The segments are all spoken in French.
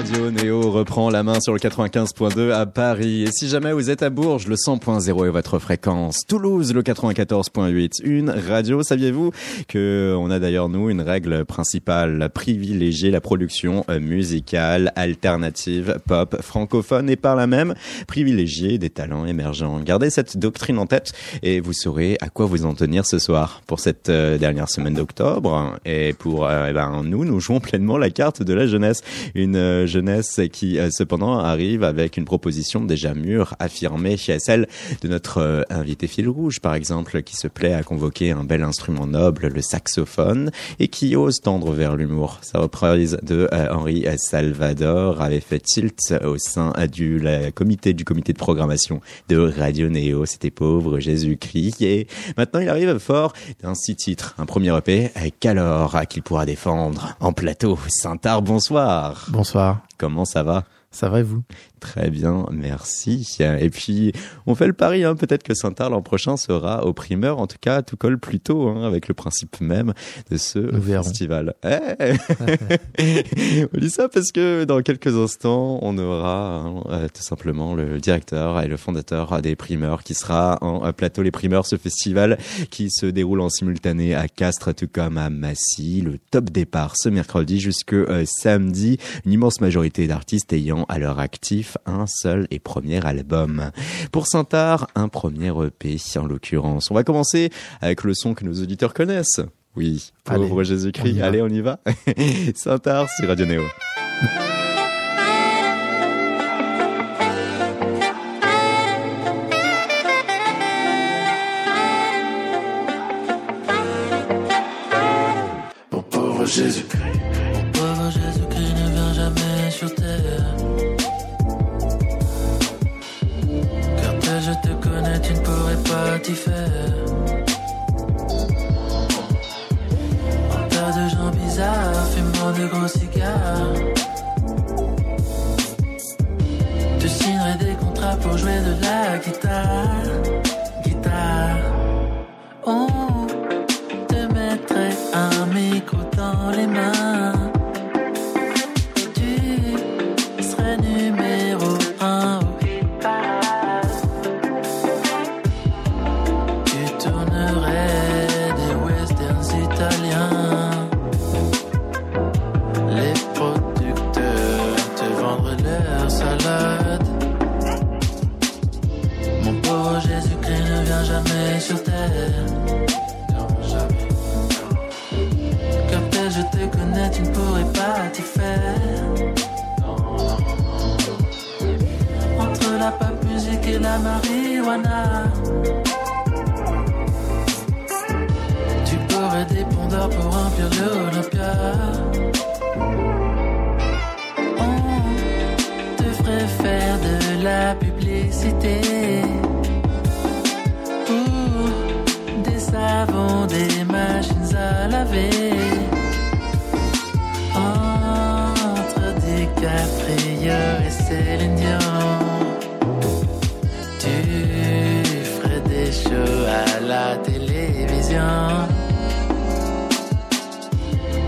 Radio Néo reprend la main sur le 95.2 à Paris. Et si jamais vous êtes à Bourges, le 100.0 est votre fréquence. Toulouse, le 94.8. Une radio, saviez-vous que on a d'ailleurs, nous, une règle principale, privilégier la production euh, musicale, alternative, pop, francophone et par là même, privilégier des talents émergents. Gardez cette doctrine en tête et vous saurez à quoi vous en tenir ce soir pour cette euh, dernière semaine d'octobre. Et pour, euh, eh ben, nous, nous jouons pleinement la carte de la jeunesse. Une jeunesse qui euh, cependant arrive avec une proposition déjà mûre, affirmée, celle de notre euh, invité fil rouge par exemple, qui se plaît à convoquer un bel instrument noble, le saxophone, et qui ose tendre vers l'humour. Sa reprise de euh, Henri Salvador avait fait tilt au sein du comité du comité de programmation de Radio Néo. C'était pauvre Jésus-Christ. Et maintenant, il arrive fort d'un six titres. Un premier EP, qu'alors qu'il pourra défendre en plateau. Saint-Art, bonsoir. Bonsoir. Comment ça va? Ça va et vous? Très bien, merci. Et puis, on fait le pari, hein, peut-être que Saint-Arles l'an prochain sera au primeur. En tout cas, tout colle plutôt hein, avec le principe même de ce festival. Eh on dit ça parce que dans quelques instants, on aura hein, euh, tout simplement le directeur et le fondateur des primeurs qui sera en plateau Les Primeurs, ce festival qui se déroule en simultané à Castres tout comme à Massy. Le top départ ce mercredi jusque euh, samedi. Une immense majorité d'artistes ayant à leur actif un seul et premier album. Pour Saint-Art, un premier EP en l'occurrence. On va commencer avec le son que nos auditeurs connaissent. Oui, pauvre Jésus-Christ. Allez, on y va. Saint-Art sur Radio Néo.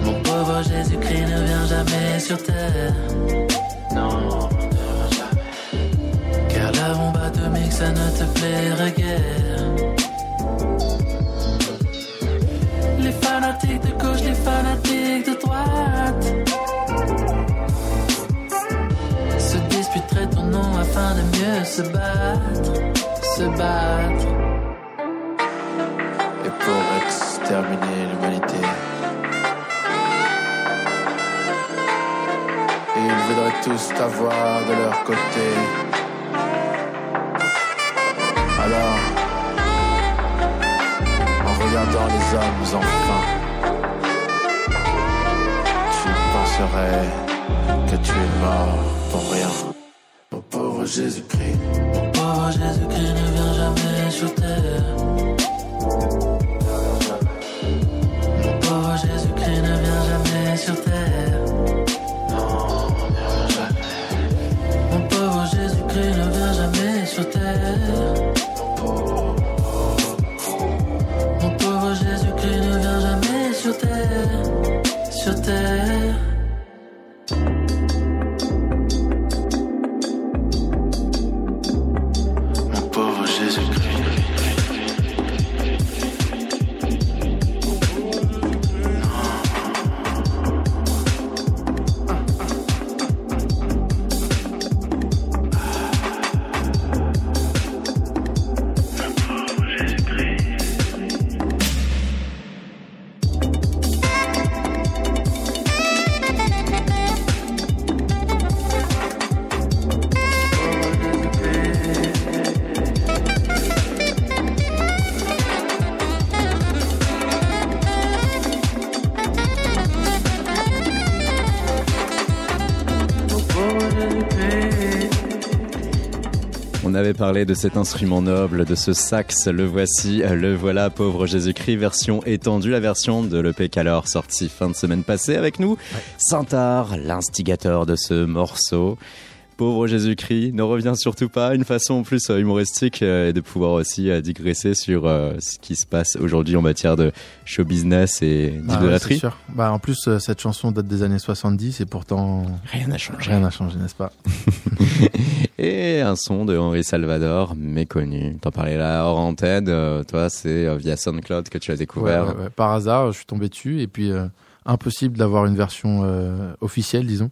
Mon pauvre Jésus-Christ ne vient jamais sur terre. Non, ne jamais. Car la bombe atomique, ça ne te plairait guère. Les fanatiques de gauche, les fanatiques de droite. Se disputeraient ton nom afin de mieux se battre. Se battre pour exterminer l'humanité. Ils voudraient tous t'avoir de leur côté. Alors, en regardant les hommes enfin, tu penserais que tu es mort pour rien. Mon pauvre Jésus-Christ. Mon pauvre Jésus-Christ ne avait parlé de cet instrument noble, de ce sax, le voici, le voilà, pauvre Jésus-Christ, version étendue, la version de l'EP Calor sortie fin de semaine passée avec nous. Santar, l'instigateur de ce morceau pauvre Jésus-Christ ne revient surtout pas. Une façon plus euh, humoristique euh, et de pouvoir aussi euh, digresser sur ce qui se passe aujourd'hui en matière de show business et bah d'idolâtrie. bah, en plus, cette chanson date des années 70 et pourtant rien n'a changé. Rien n'a changé, n'est-ce pas? Et un son de Henri Salvador, méconnu. T'en parlais là hors antenne. toi, c'est via SoundCloud que tu as découvert. Par hasard, je suis tombé dessus et puis impossible d'avoir une version officielle, disons.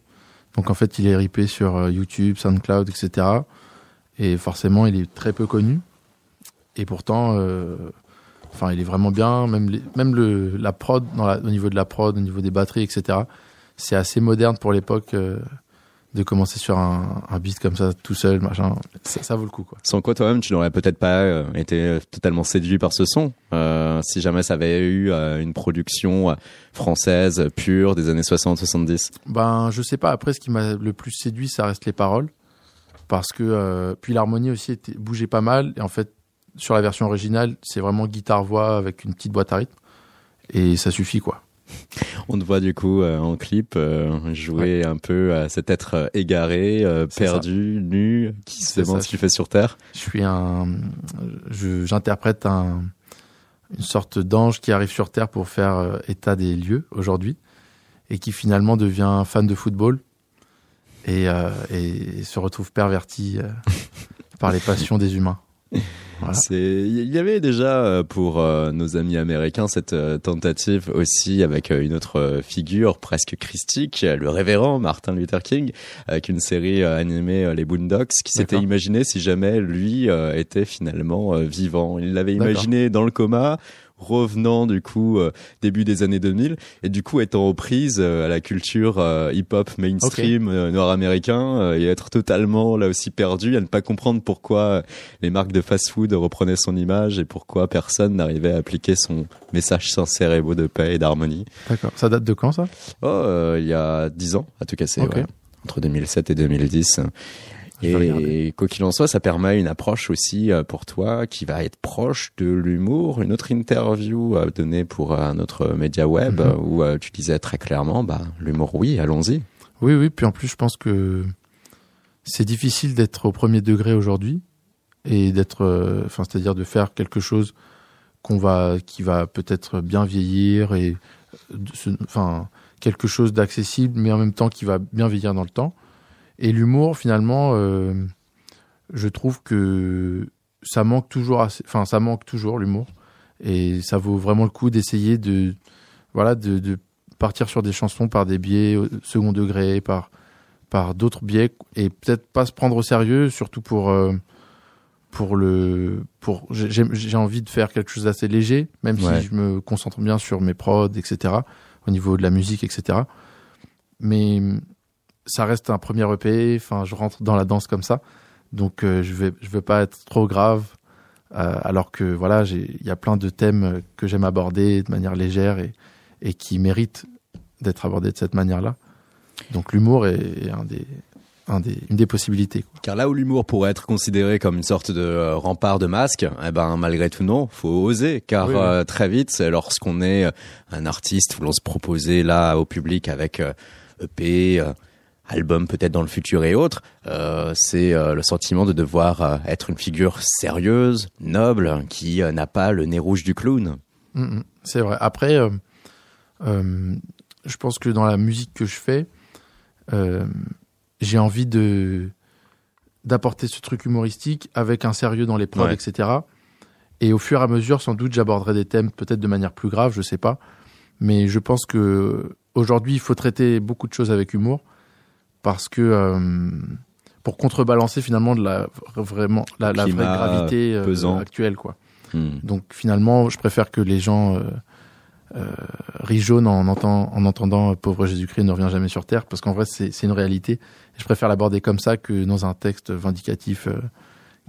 Donc en fait, il est ripé sur euh, YouTube, SoundCloud, etc. Et forcément, il est très peu connu. Et pourtant, euh, enfin, il est vraiment bien. Même, même le, la prod, au niveau de la prod, au niveau des batteries, etc. C'est assez moderne pour l'époque. Euh, de commencer sur un, un, beat comme ça tout seul, machin, ça, ça vaut le coup quoi. Sans quoi toi-même tu n'aurais peut-être pas euh, été euh, totalement séduit par ce son, euh, si jamais ça avait eu euh, une production française pure des années 60-70. Ben je sais pas. Après ce qui m'a le plus séduit, ça reste les paroles, parce que puis l'harmonie aussi était, bougeait pas mal et en fait sur la version originale c'est vraiment guitare voix avec une petite boîte à rythme et ça suffit quoi. On te voit du coup euh, en clip euh, jouer un peu à cet être euh, égaré, perdu, nu, qui se demande ce qu'il fait sur Terre. Je suis un, j'interprète un, une sorte d'ange qui arrive sur Terre pour faire état des lieux aujourd'hui et qui finalement devient fan de football et, et se retrouve perverti par les passions des humains. Il y avait déjà euh, pour euh, nos amis américains cette euh, tentative aussi avec une autre figure presque christique, le révérend Martin Luther King, avec une série animée Les Boondocks, qui s'était imaginé si jamais lui était finalement vivant. Il l'avait imaginé dans le coma revenant du coup euh, début des années 2000 et du coup étant aux prises euh, à la culture euh, hip-hop mainstream nord-américain et être totalement là aussi perdu à ne pas comprendre pourquoi les marques de fast-food reprenaient son image et pourquoi personne n'arrivait à appliquer son message sincère et beau de paix et d'harmonie. D'accord. Ça date de quand ça? Oh, il y a dix ans à tout casser. Entre 2007 et 2010. Et quoi qu'il en soit, ça permet une approche aussi euh, pour toi qui va être proche de l'humour. Une autre interview euh, donnée pour un autre média web mhm. où euh, tu disais très clairement, bah, l'humour, oui, allons-y. Oui, oui. Puis en plus, je pense que c'est difficile d'être au premier degré aujourd'hui et d'être, enfin, c'est-à-dire de faire quelque chose qu'on va, qui va peut-être bien vieillir et, enfin, quelque chose d'accessible, mais en même temps qui va bien vieillir dans le temps. Et l'humour, finalement, euh, je trouve que ça manque toujours assez, enfin, ça manque toujours l'humour. Et ça vaut vraiment le coup d'essayer de, voilà, de, de, partir sur des chansons par des biais second degré, par, par d'autres biais, et peut-être pas se prendre au sérieux, surtout pour, euh, pour le, pour, j'ai envie de faire quelque chose d'assez léger, même si je me concentre bien sur mes prods, etc., au niveau de la musique, etc. Mais ça reste un premier EP. Enfin, je rentre dans la danse comme ça, donc euh, je vais je veux pas être trop grave. Euh, alors que voilà, il y a plein de thèmes que j'aime aborder de manière légère et, et qui méritent d'être abordés de cette manière-là. Donc l'humour est, un des, un des, une des possibilités. Car là où l'humour pourrait être considéré comme une sorte de euh, rempart de masque, eh ben malgré tout non, faut oser. Car très vite, lorsqu'on est un artiste l'on se proposait là au public avec EP, album peut-être dans le futur et autres, euh, c'est euh, le sentiment de devoir euh, être une figure sérieuse, noble, qui n'a pas le nez rouge du clown. Mm, mm. c'est vrai. Après, je pense que dans la musique que je fais, j'ai envie de d'apporter ce truc humoristique avec un sérieux dans les prods, etc. Et au fur et à mesure, sans doute, j'aborderai des thèmes peut-être de manière plus grave, je sais pas. Mais je pense que aujourd'hui, il faut traiter beaucoup de choses avec humour parce que euh, pour contrebalancer finalement de la vraiment la, vraie gravité euh, actuelle quoi. Hmm. Donc finalement, je préfère que les gens euh, euh rient jaune en, entend, en entendant pauvre Jésus-Christ ne revient jamais sur terre parce qu'en vrai c'est une réalité. je préfère l'aborder comme ça que dans un texte vindicatif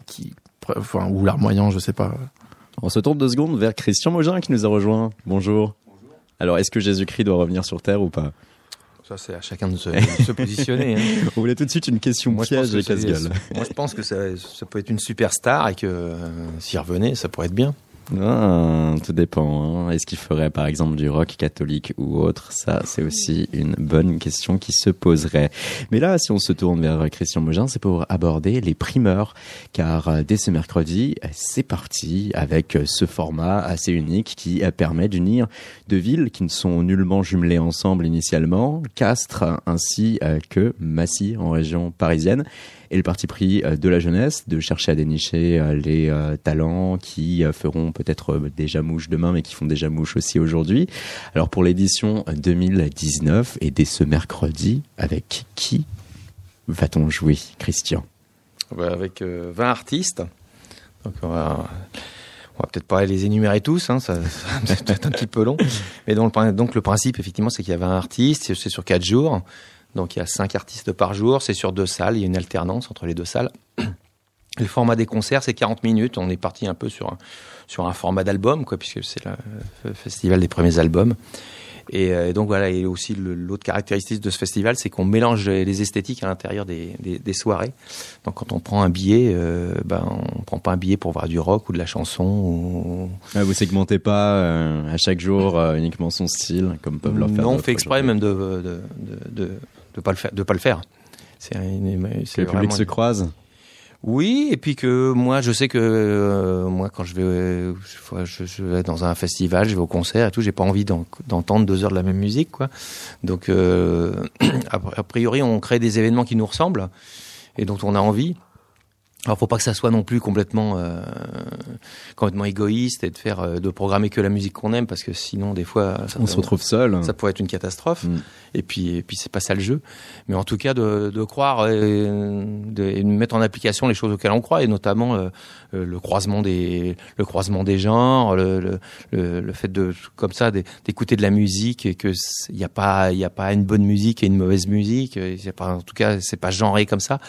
qui enfin ou larmoyant, je sais pas. On se tourne deux secondes vers Christian Mogin qui nous a rejoint. Bonjour. Bonjour. Alors est-ce que Jésus-Christ doit revenir sur terre ou pas? Ça, c'est à chacun de se, de se positionner. hein. On voulait tout de suite une question Moi, je pense piège que et casse-gueule. Moi, je pense que ça, ça peut être une superstar et que euh, s'il revenait, ça pourrait être bien. Ah, tout dépend. hein. Est-ce qu'il ferait par exemple du rock catholique ou autre? Ça, c'est aussi une bonne question qui se poserait. Mais là, si on se tourne vers Christian Mogin, c'est pour aborder les primeurs, car euh, dès ce mercredi, c'est parti avec euh, ce format assez unique qui euh, permet d'unir deux villes qui ne sont nullement jumelées ensemble initialement, Castres ainsi que Massy en région parisienne et le parti pris euh, de la jeunesse de chercher à dénicher euh, les euh, talents qui feront peut-être déjà mouche demain mais qui font déjà mouche aussi aujourd'hui. Alors pour l'édition 2019 et dès ce mercredi, avec qui va-t-on jouer, Christian? Ouais, Avec euh, 20 artistes. Donc, on va, va peut-être pas les énumérer tous, hein, ça, ça va peut-être un petit peu long. Mais donc, le, donc, le principe, effectivement, c'est qu'il y a 20 artistes, c'est- sur 4 jours. Donc, il y a 5 artistes par jour, c'est sur deux salles, il y a une alternance entre les deux salles. Le format des concerts, c'est 40 minutes. On est parti un peu sur un, sur un format d'album, quoi, puisque c'est le festival des premiers albums. Et, euh, et donc voilà, et aussi l'autre caractéristique de ce festival, c'est qu'on mélange les esthétiques à l'intérieur des, des, des soirées. Donc quand on prend un billet, euh, ben on prend pas un billet pour voir du rock ou de la chanson. Ou... Ah, Vous segmentez pas euh, à chaque jour euh, uniquement son style comme peuvent le faire. non, on fait exprès même de de, de, de, de pas le faire. De pas le faire. C'est une- Que c'est le public vraiment- se croise. Oui, et puis que moi, je sais que euh, moi, quand je vais, euh, je, vais dans un festival, je vais au concert et tout, j'ai pas envie d'en- d'entendre deux heures de la même musique, quoi. Donc, euh, a priori, on crée des événements qui nous ressemblent et dont on a envie. Alors, faut pas que ça soit non plus complètement, euh, complètement égoïste et de faire, euh, de programmer que la musique qu'on aime, parce que sinon, des fois, ça, On se retrouve seul. ça pourrait être une catastrophe. Mm. Et puis, et puis c'est pas ça le jeu. Mais en tout cas, de, de croire euh, de, et de mettre en application les choses auxquelles on croit, et notamment euh, euh, le croisement des, le croisement des genres, le, le, le, le fait de, comme ça, d'é- d'écouter de la musique et que il n'y a pas, il y a pas une bonne musique et une mauvaise musique. y a pas, en tout cas, c'est pas genré comme ça.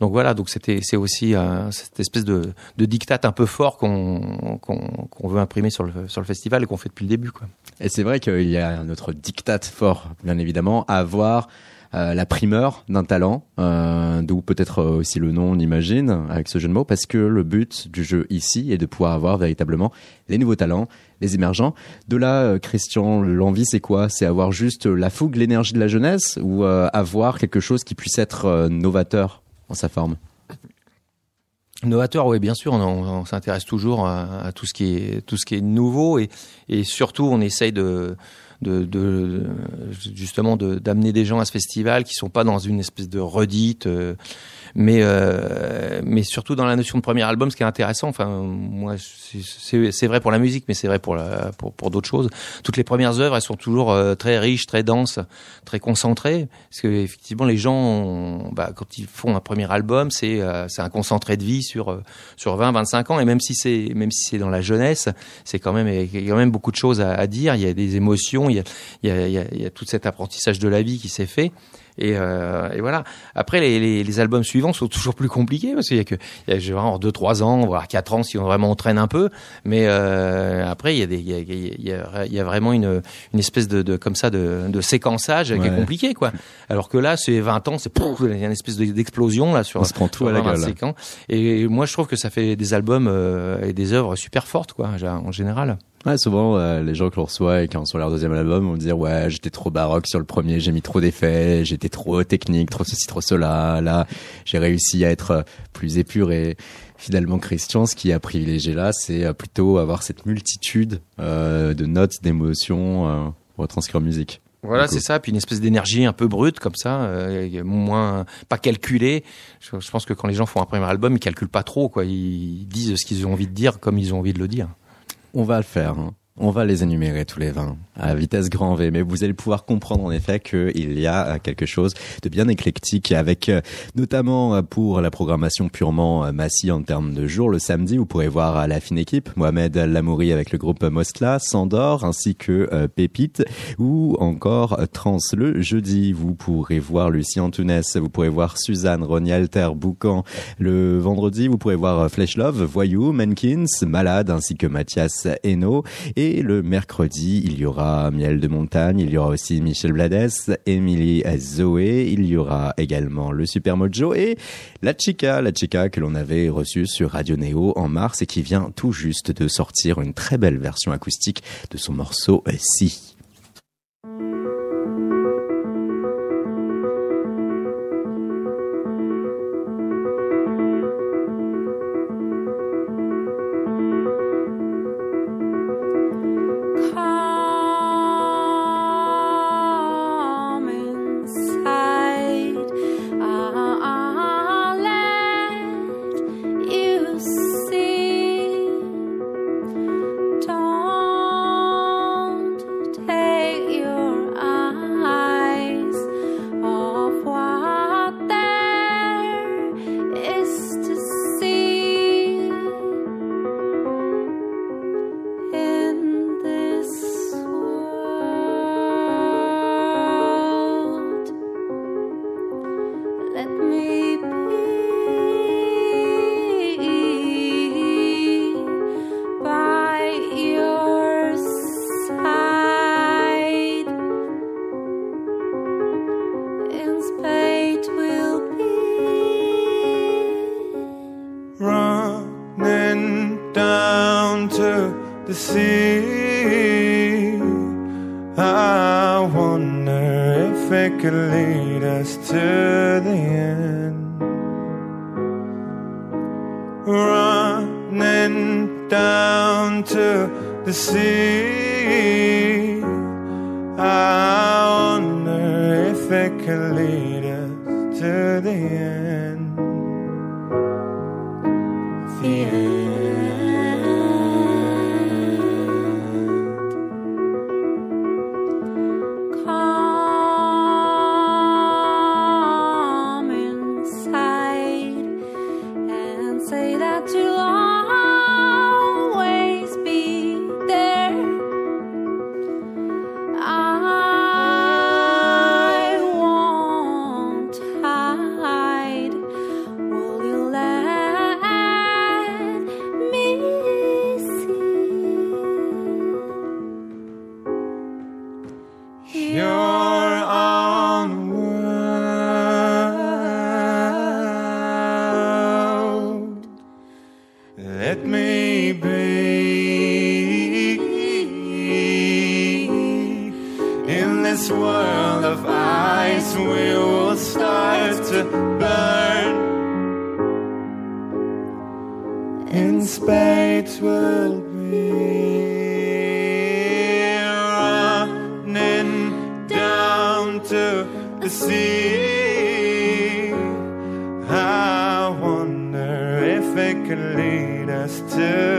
Donc voilà. Donc c'était, c'est aussi cette espèce de, de diktat un peu fort qu'on, veut imprimer sur le, festival et qu'on fait depuis le début. Et c'est vrai qu'il y a notre diktat fort, bien évidemment, à avoir euh, la primeur d'un talent, euh, d'où peut-être aussi le nom, on imagine, avec ce jeu de mots, parce que le but du jeu ici est de pouvoir avoir véritablement les nouveaux talents, les émergents. De là, euh, Christian, l'envie, c'est quoi? C'est avoir juste la fougue, l'énergie de la jeunesse, ou avoir quelque chose qui puisse être novateur en sa forme? Novateur, oui, bien sûr, on, s'intéresse toujours à, à tout ce qui est tout ce qui est nouveau et, et surtout on essaye de de, de justement d'amener des gens à ce festival qui sont pas dans une espèce de redite, euh, mais euh, mais surtout dans la notion de premier album, ce qui est intéressant. Enfin, moi, c'est- vrai pour la musique, mais c'est vrai pour pour pour d'autres choses. Toutes les premières œuvres, elles sont toujours euh, très riches, très denses, très concentrées, parce que effectivement les gens, bah, quand ils font un premier album, c'est c'est un concentré de vie sur sur 20, 25 ans, et même si c'est même si c'est dans la jeunesse, c'est quand même il y a quand même beaucoup de choses à, à dire. Il y a des émotions, il y a il y a, il y a, il y a tout cet apprentissage de la vie qui s'est fait. Et, euh, et voilà. Après, les, les, les albums suivants sont toujours plus compliqués parce qu'il y a que il y a genre deux, trois ans, voire quatre ans si on vraiment on traîne un peu. Mais euh, après, il y a des, il y a, il y a, il y a vraiment une, une espèce de, de comme ça de, de séquençage qui est compliqué, quoi. Alors que là, c'est 20 ans, c'est il y a une espèce de- d'explosion là sur. On se prend tout à la sur 20, gueule. 25 ans. Et moi, je trouve que ça fait des albums euh, et des œuvres super fortes, quoi, en général. Ouais, souvent, euh, les gens que l'on reçoit et qui en sont leur deuxième album vont dire ouais, j'étais trop baroque sur le premier, j'ai mis trop d'effets, j'étais trop technique, trop ceci, trop cela. Là, j'ai réussi à être euh, plus épuré. Finalement, Christian, ce qui a privilégié là, c'est euh, plutôt avoir cette multitude euh, de notes, d'émotions euh, pour retranscrire en musique. Voilà, c'est ça. Puis une espèce d'énergie un peu brute comme ça, euh, moins pas calculée. Je, je pense que quand les gens font un premier album, ils calculent pas trop, quoi. Ils disent ce qu'ils ont envie de dire comme ils ont envie de le dire. On va le faire. hein. On va les énumérer tous les 20 à vitesse grand V, mais vous allez pouvoir comprendre en effet qu'il y a euh, quelque chose de bien éclectique avec euh, notamment euh, pour la programmation purement Massy en termes de jours. Le samedi, vous pourrez voir la fine équipe, Mohamed Lamouri avec le groupe Moscla, Sandor ainsi que Pépite ou encore Trans. Le jeudi, vous pourrez voir Lucie Antounès, vous pourrez voir Suzanne, Ronnie Alter, Boucan. Le vendredi, vous pourrez voir Flesh Love, Voyou, Menkins, Malade ainsi que Mathias Hainaut. Et Et le mercredi, il y aura Miel de Montagne, il y aura aussi Michel Blades, Émilie Zoé, il y aura également le Super Mojo et la Chica, la Chica que l'on avait reçue sur Radio Néo en mars et qui vient tout juste de sortir une très belle version acoustique de son morceau Si. To burn. In space will be running down to the sea. I wonder if it could lead us to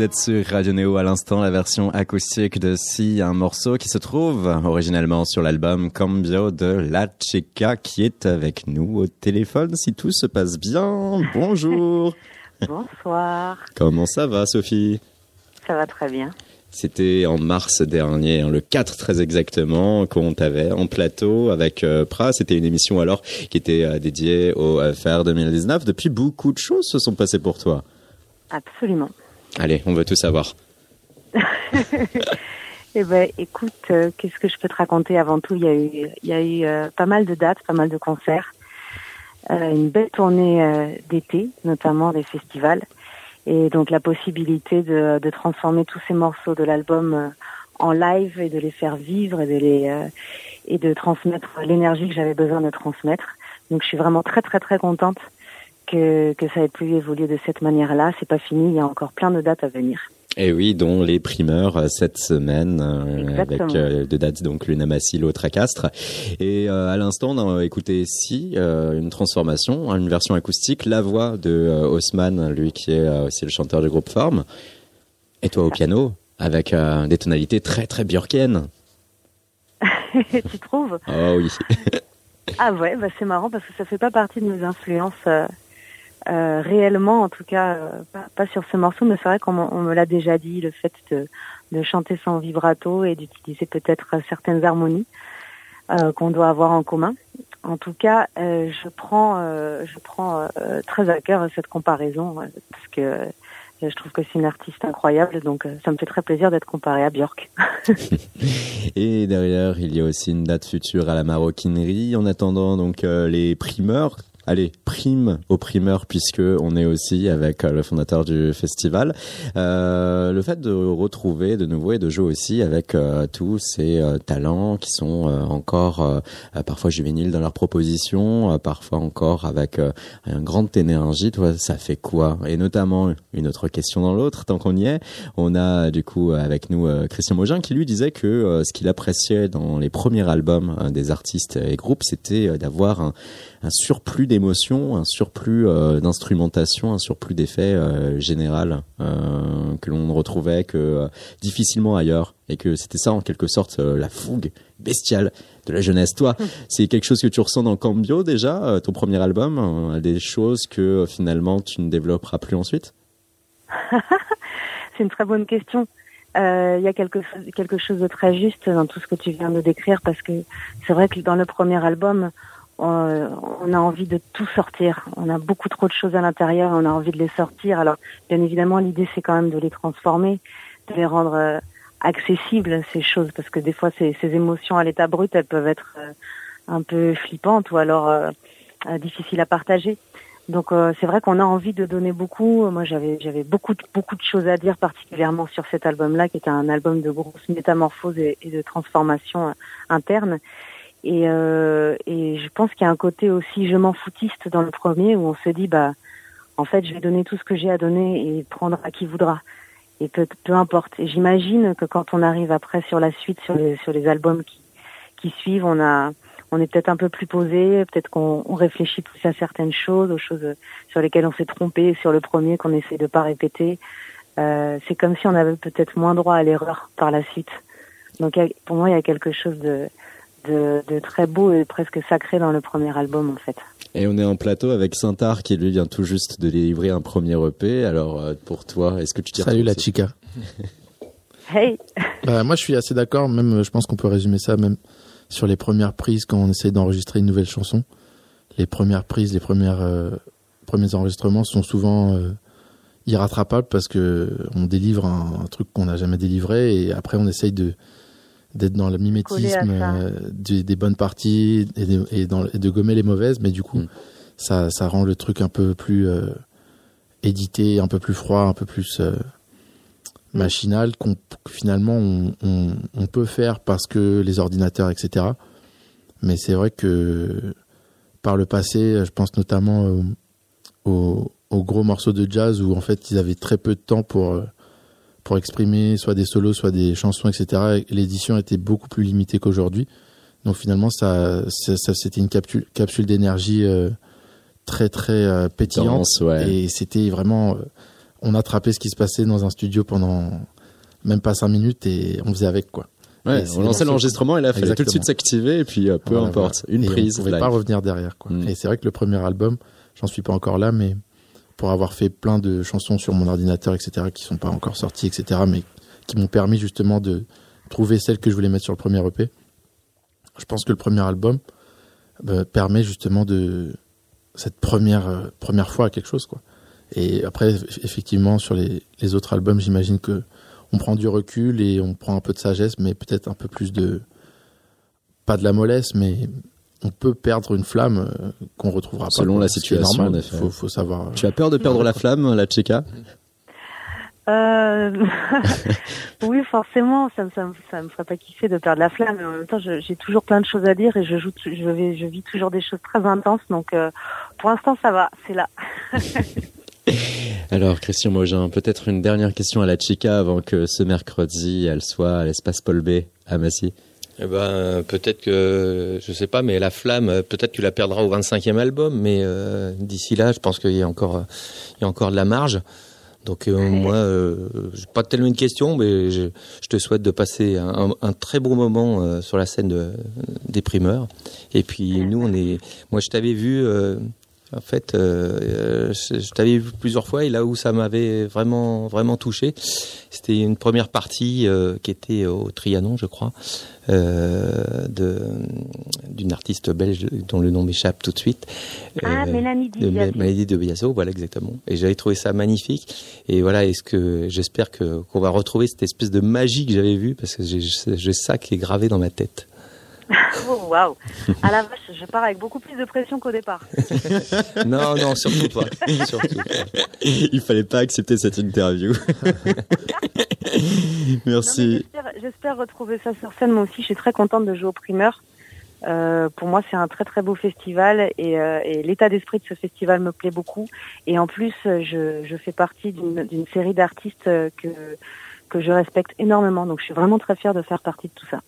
Vous êtes sur Radio Néo à l'instant, la version acoustique de Si, un morceau qui se trouve originellement sur l'album Cambio de La Chica qui est avec nous au téléphone si tout se passe bien. Bonjour. Bonsoir, Comment ça va Sophie? Ça va très bien. C'était en mars dernier, hein, le 4 très exactement, qu'on t'avait en plateau avec euh, Pras. C'était une émission alors qui était euh, dédiée au euh, FR 2019. Depuis, beaucoup de choses se sont passées pour toi. Absolument. Allez, on veut tout savoir. Eh ben, écoute, euh, qu'est-ce que je peux te raconter avant tout Il y a eu, euh, pas mal de dates, pas mal de concerts, euh, une belle tournée d'été, notamment des festivals, et donc la possibilité de, de transformer tous ces morceaux de l'album en live et de les faire vivre et de les et de transmettre l'énergie que j'avais besoin de transmettre. Donc, je suis vraiment très très très contente que que ça ait pu évoluer de cette manière-là. C'est pas fini, il y a encore plein de dates à venir. Et oui, dont les primeurs euh, cette semaine euh, avec euh, deux dates donc l'une à Massy, l'autre à Castres. Et euh, à l'instant, on a écouté ici euh, une transformation, une version acoustique, la voix de Haussmann, lui qui est aussi le chanteur du groupe Forme, et toi au piano avec des tonalités très très björkiennes. tu trouves? Oh oui. Ah ouais, bah c'est marrant parce que ça fait pas partie de mes influences euh, réellement, en tout cas euh, pas, pas sur ce morceau, mais c'est vrai qu'on on me l'a déjà dit, le fait de, de chanter sans vibrato et d'utiliser peut-être certaines harmonies. euh, qu'on doit avoir en commun. En tout cas, euh, je prends, euh, je prends euh, très à cœur cette comparaison parce que je trouve que c'est une artiste incroyable, donc ça me fait très plaisir d'être comparée à Björk. Et derrière, il y a aussi une date future à la maroquinerie. En attendant donc euh, les primeurs. Allez, prime aux primeurs puisque on est aussi avec euh, le fondateur du festival. Euh, le fait de retrouver de nouveau et de jouer aussi avec euh, tous ces euh, talents qui sont encore parfois juvéniles dans leurs propositions, parfois encore avec une grande énergie. Toi, ça fait quoi? Et notamment une autre question dans l'autre. Tant qu'on y est, on a du coup avec nous Christian Mogin qui lui disait que ce qu'il appréciait dans les premiers albums des artistes et groupes, c'était d'avoir un, un surplus d'émotions, un surplus euh, d'instrumentation, un surplus d'effets euh, général euh, que l'on ne retrouvait que euh, difficilement ailleurs et que c'était ça en quelque sorte euh, la fougue bestiale de la jeunesse. Toi, c'est quelque chose que tu ressens dans Cambio déjà, euh, ton premier album, euh, des choses que euh, finalement tu ne développeras plus ensuite? C'est une très bonne question. Euh, Il y a quelque, quelque chose de très juste dans tout ce que tu viens de décrire parce que c'est vrai que dans le premier album, on, on a envie de tout sortir. On a beaucoup trop de choses à l'intérieur on a envie de les sortir. Alors, bien évidemment, l'idée, c'est quand même de les transformer, de les rendre euh, accessibles, ces choses, parce que des fois, ces, émotions à l'état brut, elles peuvent être euh, un peu flippantes ou alors euh, euh, difficiles à partager. Donc euh, c'est vrai qu'on a envie de donner beaucoup. Moi j'avais beaucoup de, choses à dire particulièrement sur cet album-là qui était un album de grosse métamorphose et, et de transformation euh, interne. Et, euh, et je pense qu'il y a un côté aussi je m'en foutiste dans le premier où on se dit bah en fait je vais donner tout ce que j'ai à donner et prendre à qui voudra et peu, peu importe. Et j'imagine que quand on arrive après sur la suite sur les sur les albums qui qui suivent, on a on est peut-être un peu plus posé, peut-être qu'on on réfléchit plus à certaines choses, aux choses sur lesquelles on s'est trompé sur le premier qu'on essaie de pas répéter. Euh, c'est comme si on avait peut-être moins droit à l'erreur par la suite. Donc pour moi, il y a quelque chose de, de, de très beau et presque sacré dans le premier album en fait. Et on est en plateau avec Saint-Art qui lui vient tout juste de délivrer un premier EP. Alors euh, pour toi, est-ce que tu t'y Salut la chica. Hey, Bah, moi, je suis assez d'accord. Même, je pense qu'on peut résumer ça même sur les premières prises quand on essaie d'enregistrer une nouvelle chanson. Les premières prises, les premières euh, premiers enregistrements sont souvent euh, irrattrapables parce que on délivre un, un truc qu'on n'a jamais délivré et après on essaye de d'être dans le mimétisme euh, des, des bonnes parties et, de- et dans, et de gommer les mauvaises, mais du coup, Mm. ça, ça rend le truc un peu plus euh, édité, un peu plus froid, un peu plus euh, machinal qu'on que finalement on, on, on peut faire parce que les ordinateurs, etc. Mais c'est vrai que par le passé, je pense notamment au- aux, aux gros morceaux de jazz où en fait ils avaient très peu de temps pour euh, pour exprimer soit des solos, soit des chansons, etc. Et L'édition était beaucoup plus limitée qu'aujourd'hui. Donc finalement, ça, ça, ça- c'était une capsule, capsule d'énergie euh, très très euh, pétillante. Ouais. Et c'était vraiment, euh, on attrapait ce qui se passait dans un studio pendant même pas cinq minutes et on faisait avec quoi. Ouais, on lançait l'enregistrement et là, il fallait tout de suite s'activer et puis euh, peu Voilà, importe, voilà. une Et prise On pouvait live. pas revenir derrière quoi. Mm. Et c'est vrai que le premier album, j'en suis pas encore là, mais pour avoir fait plein de chansons sur mon ordinateur, etc., qui sont pas encore sorties, etc., mais qui m'ont permis justement de trouver celles que je voulais mettre sur le premier EP. Je pense que le premier album euh, permet justement de cette première euh, première fois à quelque chose quoi. Et après eff- effectivement sur les, les autres albums, j'imagine que on prend du recul et on prend un peu de sagesse, mais peut-être un peu plus de pas de la mollesse, mais on peut perdre une flamme euh, qu'on retrouvera pas. Selon la situation, en effet. Faut, faut savoir. euh, Tu as peur de perdre la flamme, la Tcheka? Euh... oui, forcément, ça, me- ça, me- ça me ferait pas kiffer de perdre la flamme. Mais en même temps, je- j'ai toujours plein de choses à dire et je joue, je vais, je vis toujours des choses très intenses. Donc, euh, pour l'instant, ça va, c'est là. Alors, Christian Mogin, peut-être une dernière question à la Chica avant que ce mercredi, elle soit à l'espace Paul B à Massy. Eh ben, peut-être que, je sais pas, mais la flamme, euh, peut-être tu la perdras au 25e album, mais euh, d'ici là, je pense qu'il y a encore, euh, il y a encore de la marge. Donc euh, moi, euh, pas tellement une question, mais je, je te souhaite de passer un, un très bon moment euh, sur la scène de, des primeurs. Et puis nous, on est, moi, je t'avais vu euh, En fait, euh, je, je t'avais vu plusieurs fois et là où ça m'avait vraiment vraiment touché, c'était une première partie euh, qui était au Trianon, je crois, euh, de d'une artiste belge dont le nom m'échappe tout de suite. Ah, Euh, Mélanie de Biasi. Mélanie de Biaso, voilà exactement. Et j'avais trouvé ça magnifique. Et voilà, est-ce que j'espère que qu'on va retrouver cette espèce de magie que j'avais vue parce que j'ai ça qui est gravé dans ma tête. Oh, waouh. À la vache, je pars avec beaucoup plus de pression qu'au départ. Non, non, surtout pas. Surtout pas. Il fallait pas accepter cette interview. Merci. j'espère- retrouver ça sur scène. Moi aussi, je suis très contente de jouer au primeur. Euh, pour moi, c'est un très très beau festival et, euh, et l'état d'esprit de ce festival me plaît beaucoup. Et en plus, je, je fais partie d'une série d'artistes que que je respecte énormément. Donc, je suis vraiment très fière de faire partie de tout ça.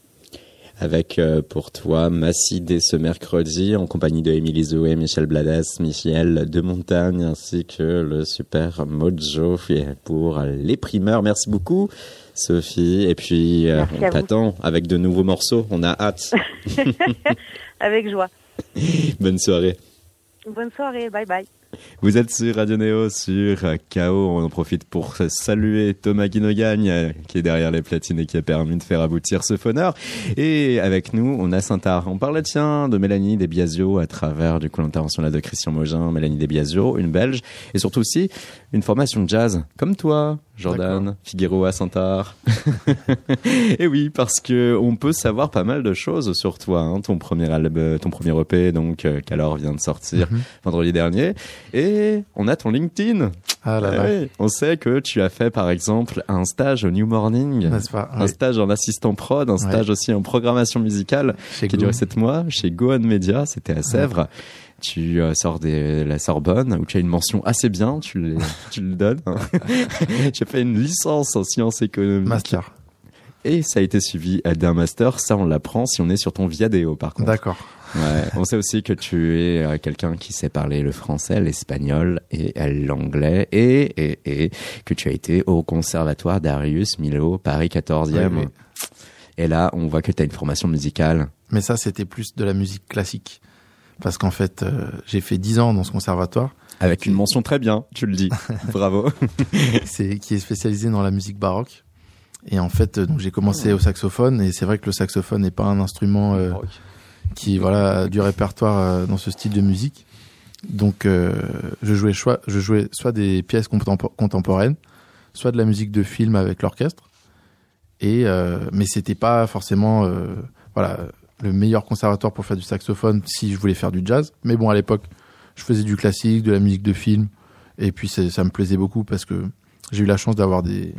Avec euh, pour toi Massy dès ce mercredi en compagnie de Émilie Zoé, Michel Blades, Michel de Montagne ainsi que le super Mojo pour les primeurs. Merci beaucoup Sophie et puis euh, Merci on t'attend avec de nouveaux morceaux. On a hâte. Avec joie. Bonne soirée. Bonne soirée. Bye bye. Vous êtes sur Radio Néo, sur KO. On en profite pour saluer Thomas Guinogagne, qui est derrière les platines et qui a permis de faire aboutir ce phoneur. Et avec nous, on a Saint-Art. On parlait, tiens, de Mélanie Desbiasio à travers, du coup, l'intervention là de Christian Mogin, Mélanie Desbiasio, une Belge, et surtout aussi une formation de jazz, comme toi, Jordan, Figueroa, Saint-Art. et oui, parce que on peut savoir pas mal de choses sur toi, hein. ton premier album, ton premier EP, donc, euh, qu'alors vient de sortir Mhm. vendredi dernier. Et on a ton LinkedIn. Ah là là, oui. On sait que tu as fait par exemple un stage au New Morning, un stage en assistant prod, un stage aussi en programmation musicale Chez qui duré 7 mois chez Gohan Media, c'était à Sèvres. Tu euh, sors de la Sorbonne où tu as une mention assez bien, tu, le- tu le donnes. hein. tu as fait une licence en sciences économiques. Master. Et ça a été suivi d'un master, ça on l'apprend si on est sur ton Viadeo par contre. D'accord. Ouais, on sait aussi que tu es euh, quelqu'un qui sait parler le français, l'espagnol et euh, l'anglais et, et, et que tu as été au conservatoire Darius Milo, Paris 14e. Oui, oui. Et là, on voit que tu as une formation musicale. Mais ça, c'était plus de la musique classique. Parce qu'en fait, euh, j'ai fait 10 ans dans ce conservatoire, Avec une mention très bien, tu le dis. Bravo. c'est qui est spécialisé dans la musique baroque. Et en fait, donc j'ai commencé au saxophone, et c'est vrai que le saxophone n'est pas un instrument euh, qui voilà du répertoire euh, dans ce style de musique. Donc, euh, je jouais soit je jouais soit des pièces contempo- contemporaines, soit de la musique de film avec l'orchestre. Et euh, mais c'était pas forcément euh, voilà le meilleur conservatoire pour faire du saxophone si je voulais faire du jazz. Mais bon, à l'époque, je faisais du classique, de la musique de film, et puis ça me plaisait beaucoup parce que j'ai eu la chance d'avoir des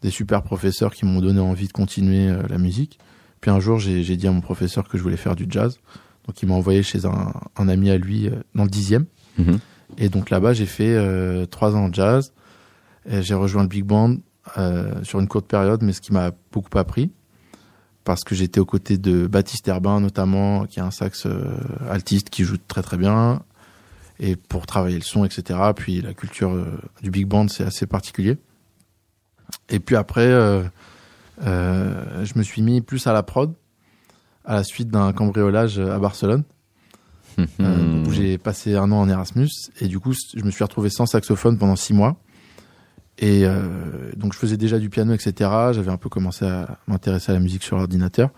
des super professeurs qui m'ont donné envie de continuer la musique. Puis un jour, j'ai dit à mon professeur que je voulais faire du jazz. Donc il m'a envoyé chez un, un ami à lui euh, dans le dixième. Mhm. Et donc là-bas, j'ai fait euh, trois ans de jazz. J'ai rejoint le big band euh, sur une courte période, mais ce qui m'a beaucoup appris, parce que j'étais aux côtés de Baptiste Herbin notamment, qui est un sax euh, altiste qui joue très très bien, et pour travailler le son, etc. Puis la culture du big band, c'est assez particulier. Et puis après, je me suis mis plus à la prod, à la suite d'un cambriolage à Barcelone. Euh, Mhm. où j'ai passé un an en Erasmus et du coup je me suis retrouvé sans saxophone pendant six mois et euh, donc je faisais déjà du piano etc j'avais un peu commencé à m'intéresser à la musique sur l'ordinateur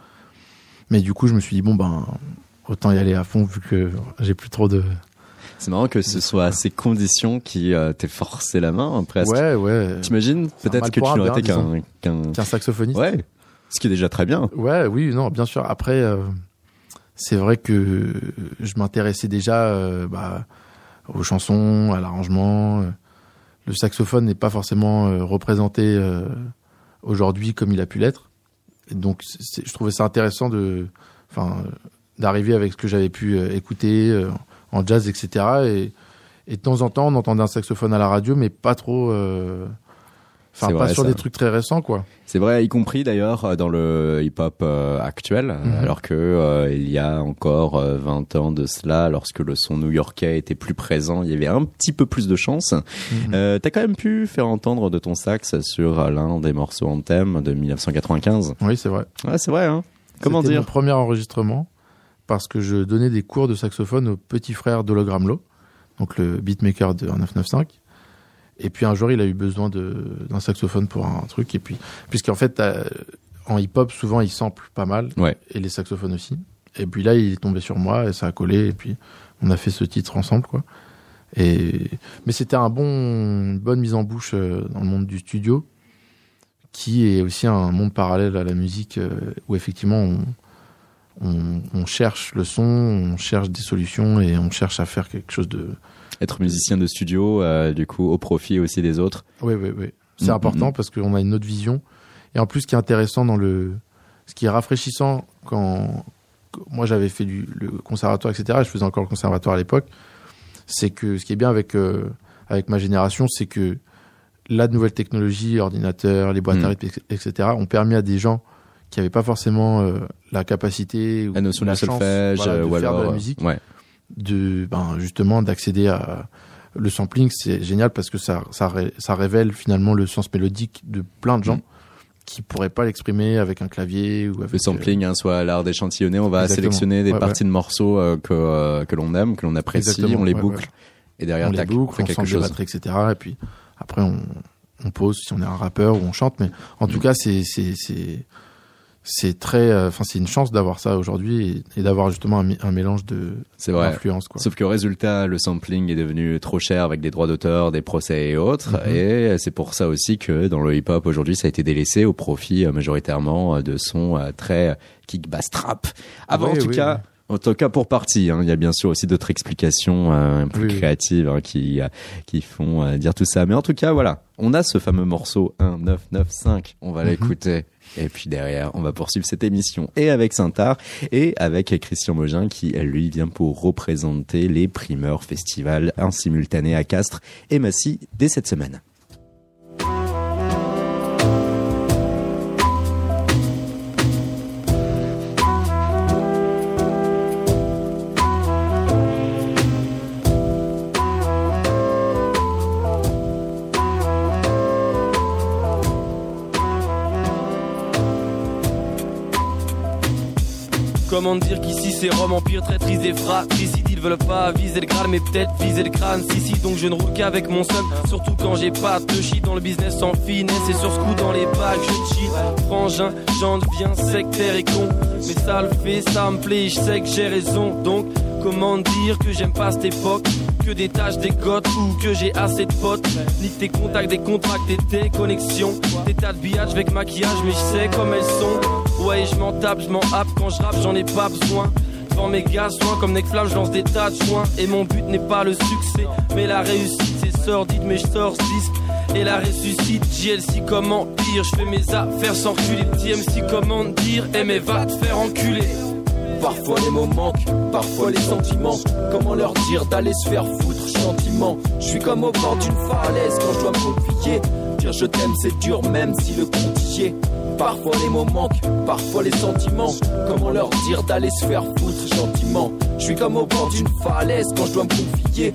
mais du coup je me suis dit bon ben autant y aller à fond vu que j'ai plus trop de C'est marrant que ce soit ces conditions qui euh, t'aient forcé la main, presque. ouais ouais T'imagines peut-être que tu n'aurais été qu'un... saxophoniste Ouais, ce qui est déjà très bien. Ouais, oui, non, bien sûr. Après, euh, c'est vrai que je m'intéressais déjà euh, bah, aux chansons, à l'arrangement. Le saxophone n'est pas forcément euh, représenté aujourd'hui comme il a pu l'être. Donc, je trouvais ça intéressant de, enfin, d'arriver avec ce que j'avais pu écouter en jazz, etc. Et, et de temps en temps, on entendait un saxophone à la radio, mais pas trop. euh, Enfin, pas vrai, sur ça. des trucs très récents, quoi. C'est vrai, y compris d'ailleurs euh, dans le hip-hop euh, actuel, Mhm. alors que euh, il y a encore euh, 20 ans de cela, lorsque le son new-yorkais était plus présent, il y avait un petit peu plus de chance. Mhm. T'as quand même pu faire entendre de ton sax sur l'un des morceaux en thème de 1995. Oui, c'est vrai. Ouais, c'est vrai, hein Comment dire mon premier enregistrement parce que je donnais des cours de saxophone au petit frère d'Hologramlo, donc le beatmaker de 995. Et puis un jour, il a eu besoin d'un saxophone pour un truc. Et puis, puisqu'en fait, en hip-hop, souvent, il sample pas mal, Ouais. et les saxophones aussi. Et puis là, il est tombé sur moi et ça a collé. Et puis, on a fait ce titre ensemble, quoi. Et mais c'était un bon, une bonne mise en bouche euh, dans le monde du studio, qui est aussi un monde parallèle à la musique euh, où effectivement on, on, on cherche le son, on cherche des solutions et on cherche à faire quelque chose de. Être musicien de studio, euh, du coup, au profit aussi des autres. Oui, oui, oui. C'est Mhm. important parce qu'on a une autre vision. Et en plus, ce qui est intéressant dans le, ce qui est rafraîchissant quand moi j'avais fait du le conservatoire, etc. Je faisais encore le conservatoire à l'époque. C'est que ce qui est bien avec euh, avec ma génération, c'est que la nouvelle technologie, ordinateur, les boîtes à rythme, etc., ont permis à des gens qui n'avaient pas forcément euh, la capacité ou La notion la de chance, solfège, voilà, de euh, ou faire alors. de la euh, musique Ouais. de ben, justement d'accéder à le sampling c'est génial parce que ça ça, ré- ça révèle finalement le sens mélodique de plein de gens Mm. qui pourraient pas l'exprimer avec un clavier ou avec Le sampling, hein, soit l'art d'échantillonner, on va Exactement. sélectionner des Ouais, parties de morceaux euh, que, euh, que l'on aime, que l'on apprécie, Exactement, on les ouais, boucle, et euh, derrière, on les boucle on fait on quelque chose. batteries etc et puis après on on pose si on est un rappeur ou on chante mais en tout Mm. cas c'est c'est c'est très euh, enfin c'est une chance d'avoir ça aujourd'hui et, et d'avoir justement un, mélange de C'est vrai. d'influences quoi Sauf que résultat, le sampling est devenu trop cher avec des droits d'auteur, des procès et autres. Mhm. Et c'est pour ça aussi que dans le hip-hop aujourd'hui, ça a été délaissé au profit euh, majoritairement euh, de sons très kick bass trap. Avant, Oui, en tout oui, cas. oui. En tout cas pour partie, hein. il y a bien sûr aussi d'autres explications euh, plus Oui, créatives hein, qui qui font euh, dire tout ça. Mais en tout cas, voilà, on a ce fameux morceau 1995. On va Mhm. l'écouter et puis derrière, on va poursuivre cette émission et avec Saint-Art et avec Christian Mogin qui, lui, vient pour représenter les primeurs festival en simultané à Castres et Massy dès cette semaine. Comment dire qu'ici c'est Rome, empire, traîtrise et fratricide Ils veulent pas viser le crâne mais peut-être viser le crâne. Si si donc je ne roule qu'avec mon seul Surtout quand j'ai pas de shit dans le business sans finesse Et sur ce coup dans les bacs je chill Frangin, j'en deviens sectaire et con. Mais ça le fait, ça me plaît, je sais que j'ai raison. Donc comment dire que j'aime pas cette époque? Que des tâches, des gottes ou que j'ai assez de potes. Nique tes contacts, des contracts et tes connexions. Des tas de billages avec maquillage, mais je sais comme elles sont. Ouais, je m'en tape, je m'en happe quand je rappe, j'en ai pas besoin. Devant mes gars, comme Necflamme, je lance des tas de joints. Et mon but n'est pas le succès, mais la réussite, c'est sordide, mais je disque. Et la ressuscite, JLC, comment dire Je fais mes affaires sans reculer, petit MC, comment dire? Eh mais va te faire enculer Parfois les mots manquent, parfois les sentiments. Comment leur dire d'aller se faire foutre gentiment? Je suis comme au bord d'une falaise quand je dois me. Dire je t'aime c'est dur même si le compte. Parfois les mots manquent, parfois les sentiments. Comment leur dire d'aller se faire foutre gentiment? Je suis comme au bord d'une falaise quand je dois me confier.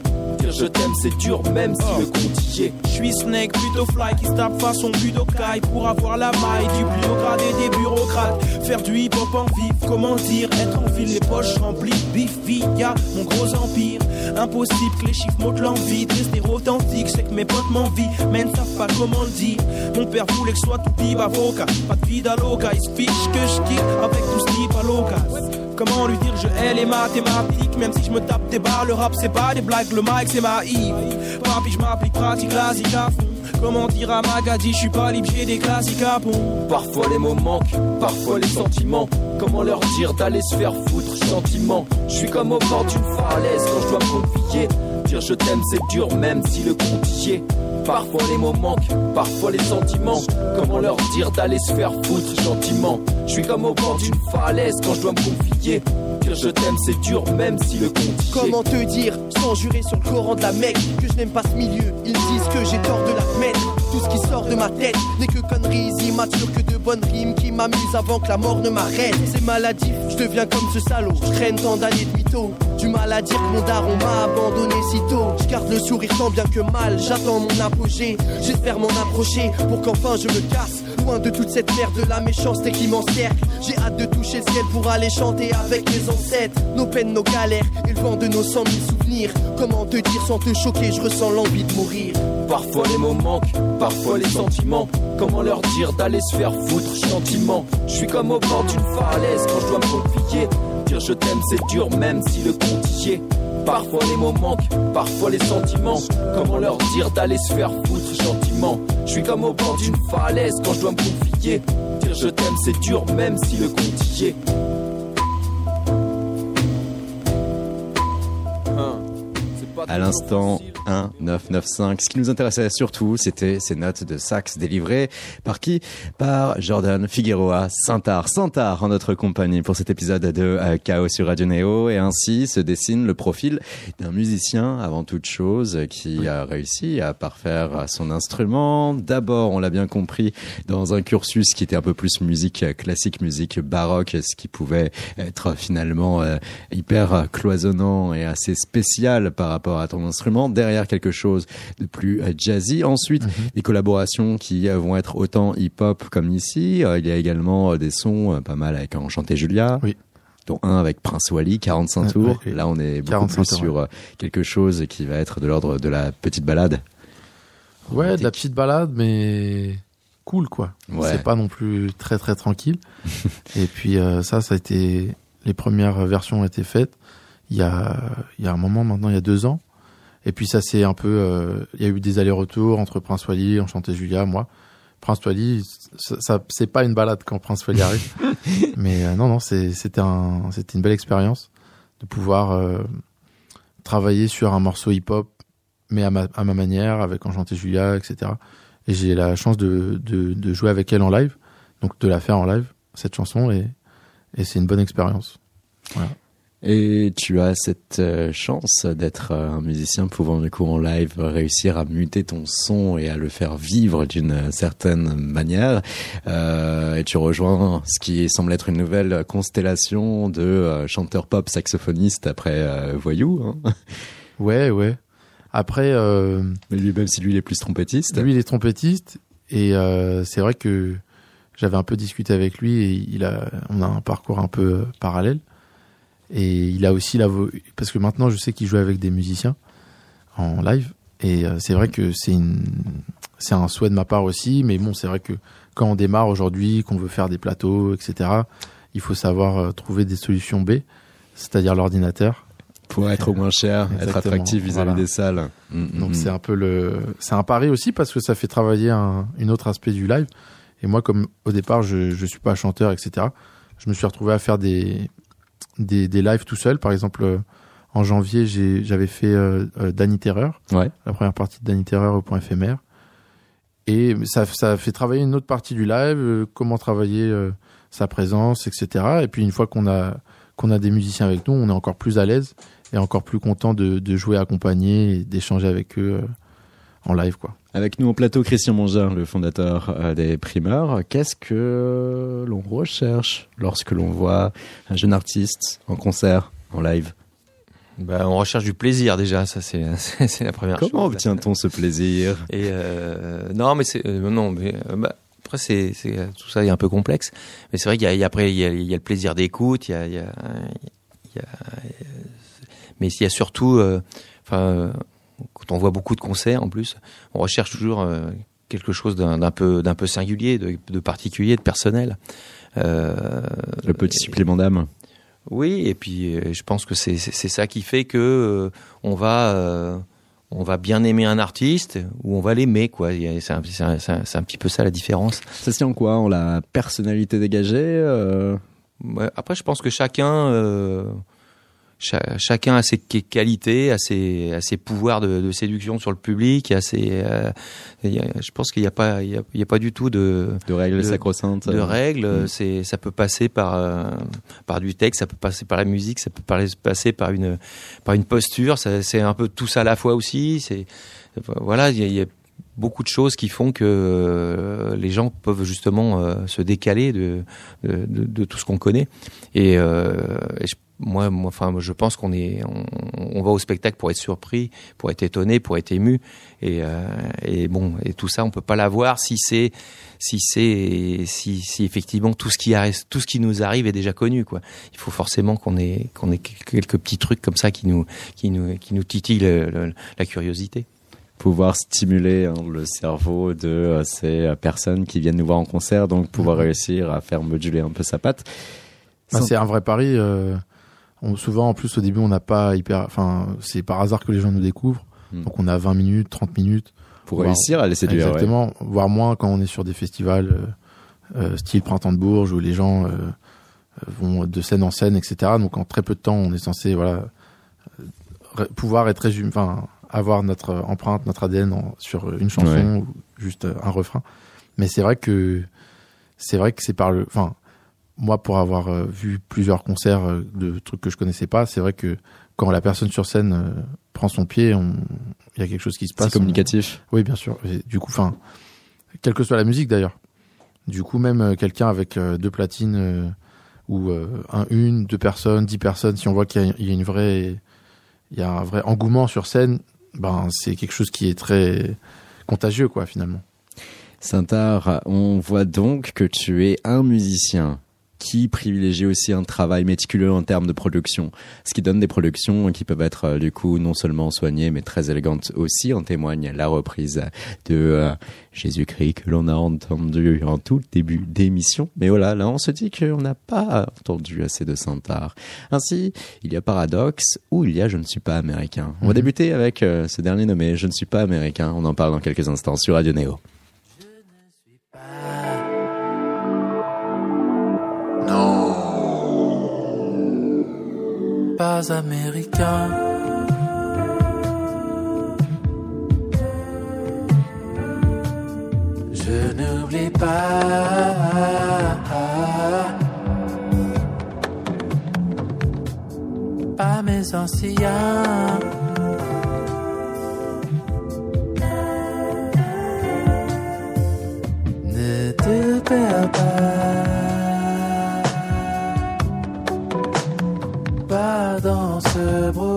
Je t'aime c'est dur même si le compte. Je suis Snake, plutôt fly, qui se tape façon budokai pour avoir la maille du plus gradé des bureaucrates. Faire du hip hop en vif, comment dire, être en ville, les poches remplies, bif via mon gros empire. Impossible que les chiffres montent l'envie rester authentique, c'est que mes potes m'envient, mais ne savent pas comment le dire. Mon père voulait que je sois tout avocat, pas de vida loca, il se fiche que je avec tout ce qui local. Comment lui dire je hais les mathématiques Même si je me tape des barres, le rap c'est pas des blagues, le mic c'est ma Yves Papi je m'applique pratique classique à fond Comment dire à Magadi je suis pas libre, j'ai des classiques à pont Parfois les mots manquent, parfois les sentiments. Comment leur dire d'aller se faire foutre gentiment Je suis comme au bord d'une falaise quand je dois me. Je t'aime c'est dur même si le compte y est. Parfois les mots manquent, parfois les sentiments. Comment leur dire d'aller se faire foutre gentiment? Je suis comme au bord d'une falaise quand je dois me confier. Je t'aime c'est dur même si le compte. Comment te dire, sans jurer sur le Coran de la Mecque, que je n'aime pas ce milieu Ils disent que j'ai tort de l'admettre. Tout ce qui sort de ma tête n'est que conneries immatures, que de bonnes rimes qui m'amusent avant que la mort ne m'arrête. C'est maladif, je deviens comme ce salaud. Je traîne tant d'années de mytho. Du mal à dire que mon daron m'a abandonné si tôt. Je garde le sourire tant bien que mal, j'attends mon apogée. J'espère m'en approcher pour qu'enfin je me casse. Loin de toute cette merde, de la méchanceté qui m'encercle. J'ai hâte de toucher le ciel pour aller chanter avec mes ancêtres. Nos peines, nos galères, et le de nos cent mille souvenirs. Comment te dire sans te choquer, je ressens l'envie de mourir. Parfois les mots manquent, parfois les sentiments. Comment leur dire d'aller se faire foutre gentiment? Je suis comme au bord d'une falaise quand je dois me confier. Dire je t'aime c'est dur même si le compte. Parfois les mots manquent, parfois les sentiments. Comment leur dire d'aller se faire foutre gentiment? Je suis comme au bord d'une falaise quand je dois me confier. Dire je t'aime c'est dur même si le compte y est. Hein, À l'instant, facile. 1, 9, 9, 5. Ce qui nous intéressait surtout, c'était ces notes de sax délivrées par qui? Par Jordan Figueroa Santar. Santar en notre compagnie pour cet épisode de euh, Chaos sur Radio Néo. Et ainsi se dessine le profil d'un musicien, avant toute chose, qui a réussi à parfaire son instrument. D'abord, on l'a bien compris, dans un cursus qui était un peu plus musique classique, musique baroque, ce qui pouvait être finalement euh, hyper cloisonnant et assez spécial par rapport à ton instrument. Derrière quelque chose de plus euh, jazzy. Ensuite, des collaborations qui euh, vont être autant hip-hop comme ici. Euh, Il y a également des sons pas mal avec Enchanté Julia. Oui. Dont un avec Prince Wally, 45 Ouais, tours. Là, on est beaucoup 45 plus tours, sur quelque chose qui va être de l'ordre de la petite balade. Ouais, de la petite balade, mais cool, quoi. Ouais. C'est pas non plus très très tranquille. et puis euh, ça, ça a été les premières versions ont été faites il y a il y a un moment maintenant, il y a deux ans. Et puis ça c'est un peu, euh, il y a eu des allers-retours entre Prince Wally, Enchanté Julia, moi. Prince Wally, ça, ça- c'est pas une balade quand Prince Wally arrive, mais euh, non non, c'était un c'était une belle expérience de pouvoir euh, travailler sur un morceau hip-hop, mais à ma à ma manière, avec Enchanté Julia, etc. Et j'ai la chance de, de de jouer avec elle en live, donc de la faire en live cette chanson et et c'est une bonne expérience. Voilà. Et tu as cette euh, chance d'être euh, un musicien pouvant du coup en live réussir à muter ton son et à le faire vivre d'une certaine manière. Euh, et tu rejoins ce qui semble être une nouvelle constellation de euh, chanteurs pop saxophonistes après euh, Voyou. Hein. Ouais, ouais. Après, euh, Mais lui, même si lui il est plus trompettiste. lui, il est trompettiste et euh, c'est vrai que j'avais un peu discuté avec lui et il a, on a un parcours un peu parallèle. Et il a aussi la vo- parce que maintenant je sais qu'il joue avec des musiciens en live et euh, c'est vrai que c'est une c'est un souhait de ma part aussi mais bon c'est vrai que quand on démarre aujourd'hui qu'on veut faire des plateaux etc il faut savoir euh, trouver des solutions B c'est-à-dire l'ordinateur Pour être au moins cher, être attractif vis-à-vis voilà. des salles. Mm, donc mm, c'est un peu le, c'est un pari aussi parce que ça fait travailler un, une autre aspect du live. Et moi, comme au départ, je je suis pas chanteur, etc. Je me suis retrouvé à faire des des, des lives tout seul. Par exemple, euh, en janvier, j'avais fait euh, euh, Danny Terreur, Ouais. la première partie de Danny Terreur au point éphémère. Et ça ça fait travailler une autre partie du live, euh, comment travailler euh, sa présence, etc. Et puis une fois qu'on a qu'on a des musiciens avec nous, on est encore plus à l'aise et encore plus content de, de jouer accompagné et d'échanger avec eux euh, en live quoi. Avec nous au plateau, Christian Mongin, le fondateur euh, des primeurs. Qu'est-ce que l'on recherche lorsque l'on voit un jeune artiste en concert, en live? Bah, on recherche du plaisir déjà, ça c'est la première Comment chose. obtient-on ce plaisir? Et euh, non, mais c'est euh, non, mais euh, bah, après c'est tout ça est un peu complexe. Mais c'est vrai qu'il y il y a après il y a, il y a le plaisir d'écoute, il y a, il y a, il y a mais il y a surtout, enfin, quand on voit beaucoup de concerts en plus, on recherche toujours euh, quelque chose d'un peu d'un peu singulier, de, de particulier, de personnel. Euh, Le petit supplément d'âme oui, et puis euh, je pense que c'est ça qui fait que euh, on va euh, on va bien aimer un artiste ou on va l'aimer quoi. C'est un, petit peu ça la différence. Ça se tient en quoi? En la personnalité dégagée Ouais, Après, je pense que chacun cha- chacun a ses qu- qualités, a ses, a ses pouvoirs de, de séduction sur le public, a ses, euh, a- je pense qu'il n'y a pas il y a, il y a pas du tout de De règles de- sacro-saintes de euh, règles. mm. C'est, ça peut passer par euh, par du texte, ça peut passer par la musique, ça peut passer par une par une posture. C'est un peu tout ça à la fois aussi. C'est voilà, il y a, il y a beaucoup de choses qui font que euh, les gens peuvent justement euh, se décaler de, de, de- tout ce qu'on connaît. Et, euh, moi, moi, enfin, je pense qu'on est, on, on va au spectacle pour être surpris, pour être étonné, pour être ému. Et, euh, et bon, et tout ça, on peut pas l'avoir si c'est, si c'est, si, si effectivement tout ce qui arrive, tout ce qui nous arrive est déjà connu, quoi. Il faut forcément qu'on ait, qu'on ait quelques petits trucs comme ça qui nous, qui nous, qui nous titillent le- le- la curiosité. Pouvoir stimuler hein, le cerveau de euh, ces euh, personnes qui viennent nous voir en concert, donc pouvoir réussir à faire moduler un peu sa patte. Bah, Sans- c'est un vrai pari. euh, on, souvent, en plus, au début, on n'a pas hyper. Enfin, c'est par hasard que les gens nous découvrent. Hmm. Donc, on a 20 minutes, 30 minutes. Pour voire- réussir à les séduire, ouais. Exactement. Voire moins quand on est sur des festivals euh, style Printemps de Bourges où les gens vont de scène en scène, etc. Donc, en très peu de temps, on est censé voilà pouvoir être résumé, enfin avoir notre empreinte, notre ADN en- sur une chanson Ouais. ou juste euh, un refrain. Mais c'est vrai que c'est vrai que c'est par le, enfin moi pour avoir euh, vu plusieurs concerts euh, de trucs que je connaissais pas, c'est vrai que quand la personne sur scène euh, prend son pied, il y a quelque chose qui se passe. C'est communicatif. On- Oui, bien sûr. Et du coup, enfin, quelle que soit la musique d'ailleurs. Du coup, même quelqu'un avec deux platines ou un, une, deux personnes, dix personnes, si on voit qu'il y a une vraie, il y a un vrai engouement sur scène, ben c'est quelque chose qui est très contagieux, quoi, finalement. Saint-Art, on voit donc que tu es un musicien qui privilégie aussi un travail méticuleux en termes de production, ce qui donne des productions qui peuvent être euh, du coup non seulement soignées mais très élégantes aussi. En témoigne la reprise de euh, Jésus-Christ que l'on a entendu en tout début d'émission. Mais voilà, là on se dit qu'on n'a pas entendu assez de Saint-Art. Ainsi, il y a Paradoxe ou il y a Je ne suis pas américain. On va Mhm. débuter avec euh, ce dernier nommé Je ne suis pas américain. On en parle dans quelques instants sur Radio Néo. Pas américain. Je n'oublie pas. Pas mes anciens. Ne te perds pas. Dans ce brouillard.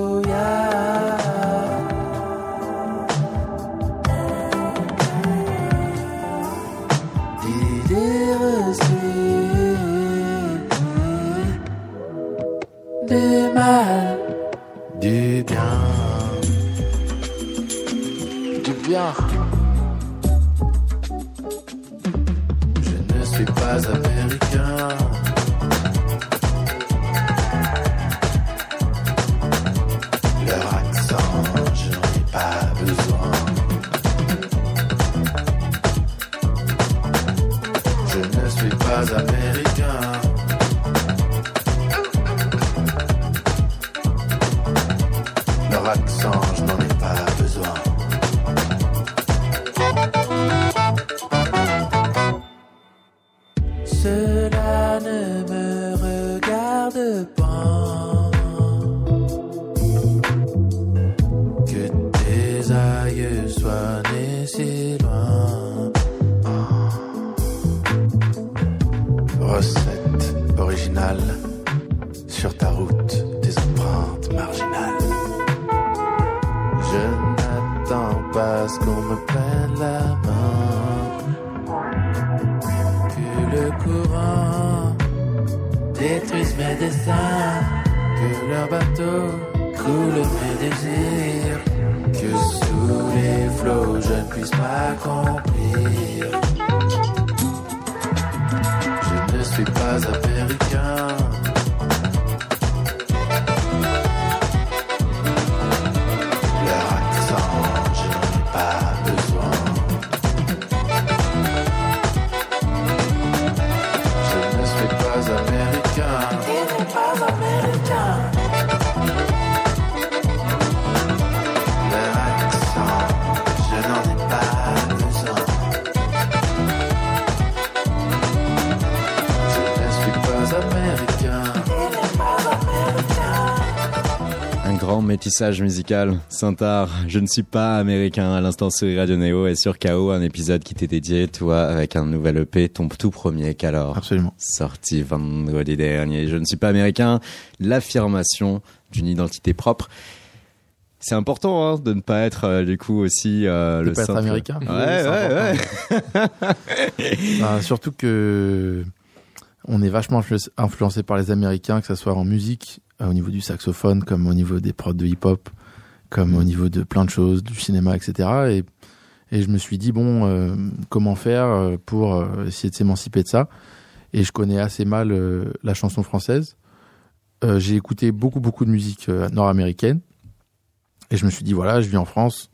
Métissage musical. Saint-Art, je ne suis pas américain à l'instant sur Radio Néo et sur KO, un épisode qui t'est dédié, toi, avec un nouvel EP, ton tout premier qu'alors. Absolument. Sorti vendredi dernier. Je ne suis pas américain. L'affirmation d'une identité propre. C'est important hein, de ne pas être euh, du coup aussi euh, De le pas être américain. Ouais, Oui, ouais, ouais. Bah, surtout que on est vachement influ- influencé par les Américains, que ce soit en musique, au niveau du saxophone, comme au niveau des prods de hip-hop, comme au niveau de plein de choses, du cinéma, etc. Et, et je me suis dit, bon, euh, comment faire euh, pour euh, essayer de s'émanciper de ça? Et je connais assez mal euh, la chanson française. Euh, J'ai écouté beaucoup, beaucoup de musique euh, nord-américaine. Et je me suis dit, voilà, je vis en France.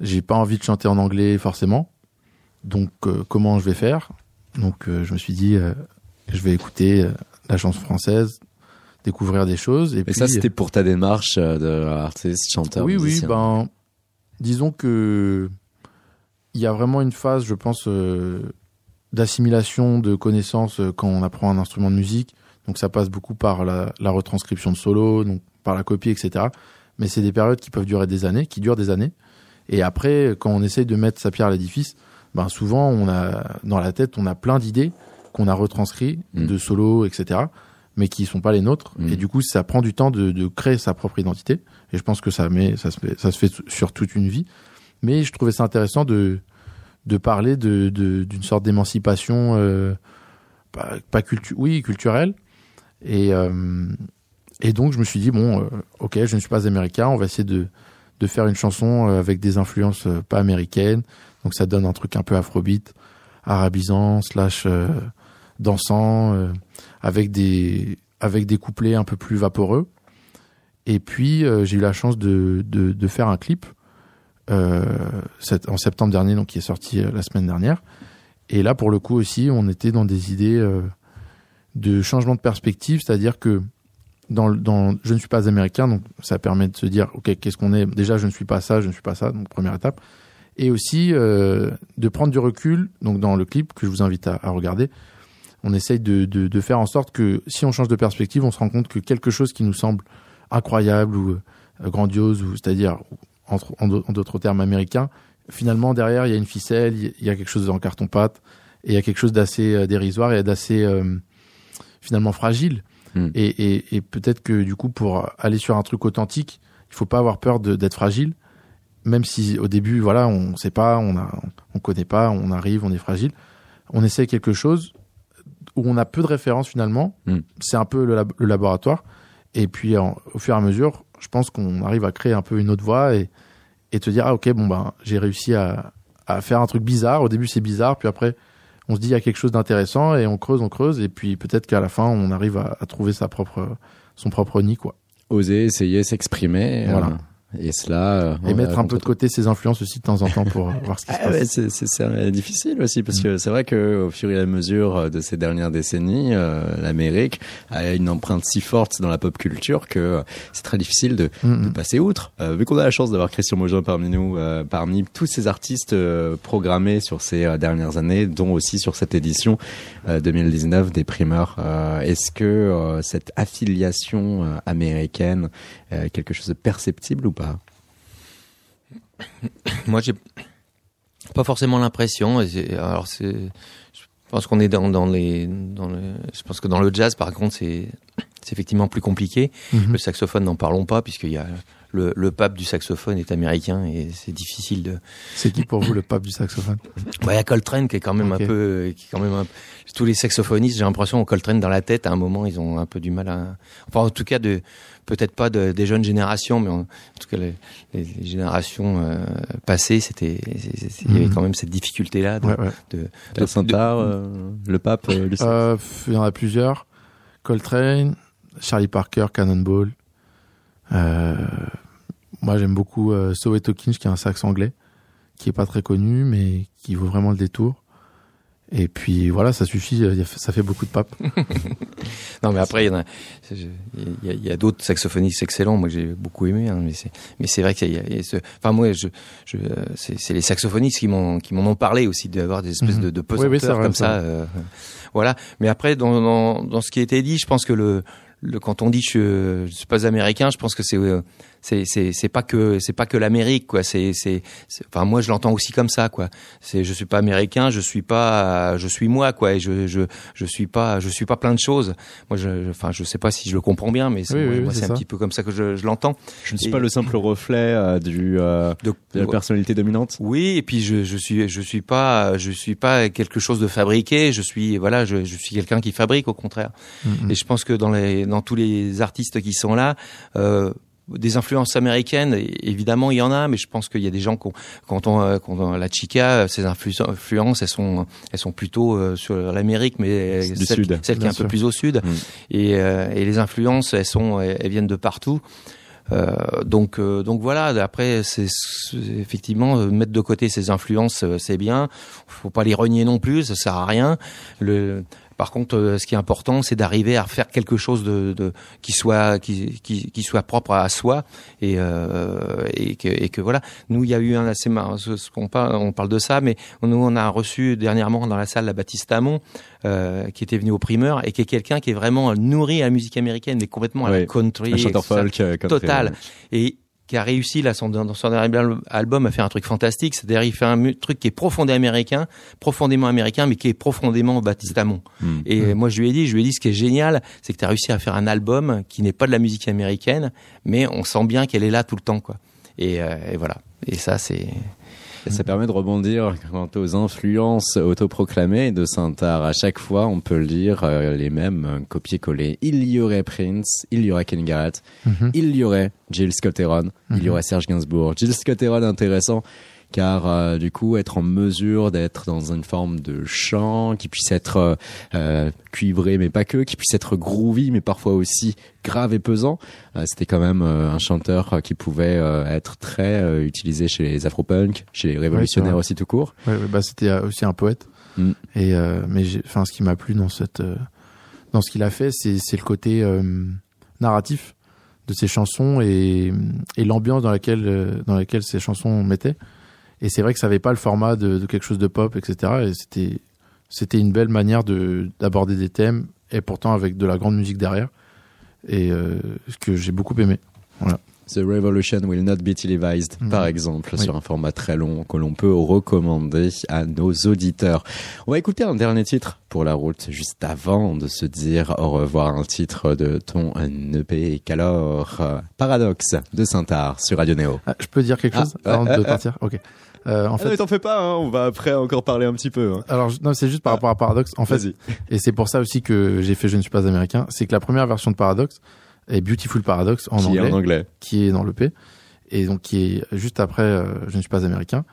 J'ai pas envie de chanter en anglais forcément. Donc, euh, comment je vais faire? Donc, euh, je me suis dit, euh, je vais écouter euh, la chanson française, découvrir des choses. Et Et puis, ça, c'était pour ta démarche euh, d'artiste, chanteur, oui, oui, ben, disons que il y a vraiment une phase, je pense, euh, d'assimilation de connaissances euh, quand on apprend un instrument de musique. Donc ça passe beaucoup par la, la retranscription de solo, donc par la copie, etc. Mais c'est des périodes qui peuvent durer des années, qui durent des années. Et après, quand on essaye de mettre sa pierre à l'édifice, ben souvent on a dans la tête, on a plein d'idées qu'on a retranscrites Mm. de solo, etc. Mais qui sont pas les nôtres. Mm. Et du coup, ça prend du temps de, de créer sa propre identité. Et je pense que ça, met, ça, se fait, ça se fait sur toute une vie. Mais je trouvais ça intéressant de, de parler de, de- d'une sorte d'émancipation, euh, pas, pas cultu oui, culturelle. Et, euh, et donc, je me suis dit, bon, euh, ok, je ne suis pas américain, on va essayer de, de faire une chanson avec des influences pas américaines. Donc, ça donne un truc un peu afrobeat, arabisant, slash dansant, avec, des, avec des couplets un peu plus vaporeux. Et puis, euh, j'ai eu la chance de, de, faire un clip euh, en septembre dernier, donc qui est sorti euh, la semaine dernière. Et là, pour le coup aussi, on était dans des idées de changement de perspective, c'est-à-dire que dans, je ne suis pas américain, donc ça permet de se dire, ok, qu'est-ce qu'on est? Déjà, je ne suis pas ça, je ne suis pas ça, donc première étape. Et aussi de prendre du recul, donc dans le clip que je vous invite à regarder, on essaye de, de, de faire en sorte que si on change de perspective, on se rend compte que quelque chose qui nous semble incroyable ou euh, grandiose, ou c'est-à-dire en en d'autres termes américains, finalement derrière il y a une ficelle, il y a- quelque chose en carton pâte, et il y a quelque chose d'assez euh, dérisoire et d'assez euh, finalement fragile. Mm. Et, et, et peut-être que du coup pour aller sur un truc authentique, il faut pas avoir peur d'être fragile, même si au début voilà on sait pas, on a, on connaît pas, on arrive, on est fragile. On essaie quelque chose où on a peu de références finalement. Mm. C'est un peu le, lab- le laboratoire. Et puis en- au fur et à mesure, je pense qu'on arrive à créer un peu une autre voie et, et te dire ah ok bon ben j'ai réussi à, à faire un truc bizarre. Au début c'est bizarre, puis après on se dit il y a quelque chose d'intéressant et on creuse, on creuse et puis peut-être qu'à la fin on arrive à, à trouver sa propre son propre nid quoi. Oser, essayer, s'exprimer. Voilà. euh, et cela. euh, Et mettre un peu de côté ses influences aussi de temps en temps pour euh, voir ce qui se Ah passe. ouais, c'est, difficile aussi parce que c'est vrai que au fur et à mesure euh, de ces dernières décennies, euh, l'Amérique a une empreinte si forte dans la pop culture que c'est très difficile de, Mm, de mm. passer outre. Euh, vu qu'on a la chance d'avoir Christian Mogin parmi nous, euh, parmi tous ces artistes programmés sur ces dernières années, dont aussi sur cette édition euh, 2019 des primeurs, est-ce que cette affiliation américaine est quelque chose de perceptible ou pas? Moi, j'ai pas forcément l'impression. Alors, c'est, je pense qu'on est dans, dans les, dans le, je pense que dans le jazz, par contre, c'est, c'est effectivement plus compliqué. Mhm. Le saxophone, n'en parlons pas, puisqu'il y a le, le pape du saxophone est américain et c'est difficile de. C'est qui pour vous le pape du saxophone? Bah, il y a Coltrane qui est quand même un peu, qui est quand même un, tous les saxophonistes, j'ai l'impression, ont Coltrane dans la tête. À un moment, ils ont un peu du mal à, enfin, en tout cas, de, peut-être pas de, des jeunes générations, mais en, en tout cas, les, les- les générations euh, passées, c'était, il y avait Mhm. quand même cette difficulté-là de, Ouais, ouais. de, La Saint-Art, euh, le pape, euh, le Euh, il y en a plusieurs. Coltrane, Charlie Parker, Cannonball. Moi, j'aime beaucoup euh, Soweto Kinch, qui est un sax anglais, qui est pas très connu, mais qui vaut vraiment le détour. Et puis voilà, ça suffit, euh, ça fait beaucoup de papes. Non, mais après, il y en a, il y d'autres saxophonistes excellents, moi que j'ai beaucoup aimé, hein, mais c'est, mais c'est vrai qu'il y a, il y a ce, enfin moi, je, je, c'est, c'est les saxophonistes qui m'ont, qui m'en ont parlé aussi d'avoir des espèces Mhm. de, de Oui, oui, c'est pesanteurs comme ça, euh, voilà. Mais après, dans, dans, dans ce qui a été dit, je pense que le, le, quand on dit je, je suis pas américain, je pense que c'est euh, c'est c'est c'est pas que c'est pas que l'Amérique quoi. C'est c'est c'est- enfin moi je l'entends aussi comme ça quoi. C'est je suis pas américain, je suis pas je suis moi quoi. Et je je je suis pas je suis pas plein de choses. Moi je enfin je sais pas si je le comprends bien, mais c'est Oui, moi, oui, moi, oui, c'est c'est un petit peu comme ça que je, je l'entends. Je ne suis Et- pas le simple reflet euh, du euh, de, de la personnalité dominante. Oui, et puis je je suis je suis pas je suis pas quelque chose de fabriqué. Je suis voilà je, je suis quelqu'un qui fabrique au contraire. Mhm. Et je pense que dans les dans tous les artistes qui sont là. Euh, des influences américaines, évidemment, il y en a, mais je pense qu'il y a des gens qui ont, quand on, euh, quand on- la chica, ces influ- influences, elles sont, elles sont plutôt euh, sur l'Amérique, mais Du celle, sud. celle qui est un peu plus au sud. Mm. Et, euh, et les influences, elles sont, elles, viennent de partout. Euh, donc, euh, donc voilà. Après, c'est c'est- effectivement euh, mettre de côté ces influences, euh, c'est bien. Faut pas les renier non plus, ça sert à rien. Le, par contre, euh, ce qui est important, c'est d'arriver à faire quelque chose de, de qui soit qui, qui, qui soit propre à soi et euh, et, que, et que voilà. Nous, il y a eu un assez marrant, ce, qu'on parle, on parle de ça, mais nous, on a reçu dernièrement dans la salle la Baptiste Amon, euh, qui était venu au primeur et qui est quelqu'un qui est vraiment nourri à la musique américaine, mais complètement à la country, Un chanteur folk, euh, total. et qui a réussi là son, dans son dernier al- album à faire un truc fantastique c'est-à-dire il fait un truc qui est profondément américain profondément américain mais qui est profondément Baptiste Amon Mm. et Mm. moi je lui ai dit je lui ai dit ce qui est génial c'est que tu as réussi à faire un album qui n'est pas de la musique américaine mais on sent bien qu'elle est là tout le temps quoi et, euh, et voilà et ça c'est Et ça permet de rebondir quant aux influences autoproclamées de Saint-Art. À chaque fois, on peut lire euh, les mêmes euh, copier-coller. Il y aurait Prince, il y aurait Ken Garrett, Mhm. il y aurait Jill Scott-Heron, il y Mhm. aurait Serge Gainsbourg. Jill Scott-Heron intéressant car euh, du coup être en mesure d'être dans une forme de chant qui puisse être euh, euh, cuivré mais pas que, qui puisse être groovy mais parfois aussi grave et pesant. Euh, C'était quand même euh, un chanteur qui pouvait euh, être très euh, utilisé chez les afro-punk, chez les révolutionnaires aussi tout court. Ouais, bah c'était aussi un poète. Mm. Et euh, mais enfin, ce qui m'a plu dans cette, euh, dans ce qu'il a fait, c'est le côté euh, narratif de ses chansons et, et l'ambiance dans laquelle dans laquelle ces chansons mettaient. Et c'est vrai que ça avait pas le format de, de quelque chose de pop, etc. Et c'était c'était une belle manière de d'aborder des thèmes et pourtant avec de la grande musique derrière. Et euh, ce que j'ai beaucoup aimé. Voilà. The Revolution Will Not Be Televised, Mhm. par exemple, Oui. sur un format très long que l'on peut recommander à nos auditeurs. On va écouter un dernier titre pour la route, juste avant de se dire au revoir, un titre de ton EP qu'alors euh, Paradoxe de Saint-Art sur Radio Néo. Ah, je peux dire quelque Ah, chose avant de partir Ok. Euh, en En fait, fait, t'en fais pas, hein, on va après encore parler un petit peu. hein. Alors, non, c'est juste par rapport à Paradox. En fait, et c'est pour ça aussi que j'ai fait Je ne suis pas américain, c'est que la première version de Paradox est Beautiful Paradox en Qui est anglais, en anglais. qui est dans l'EP, et donc qui est juste après euh, Je ne suis pas américain.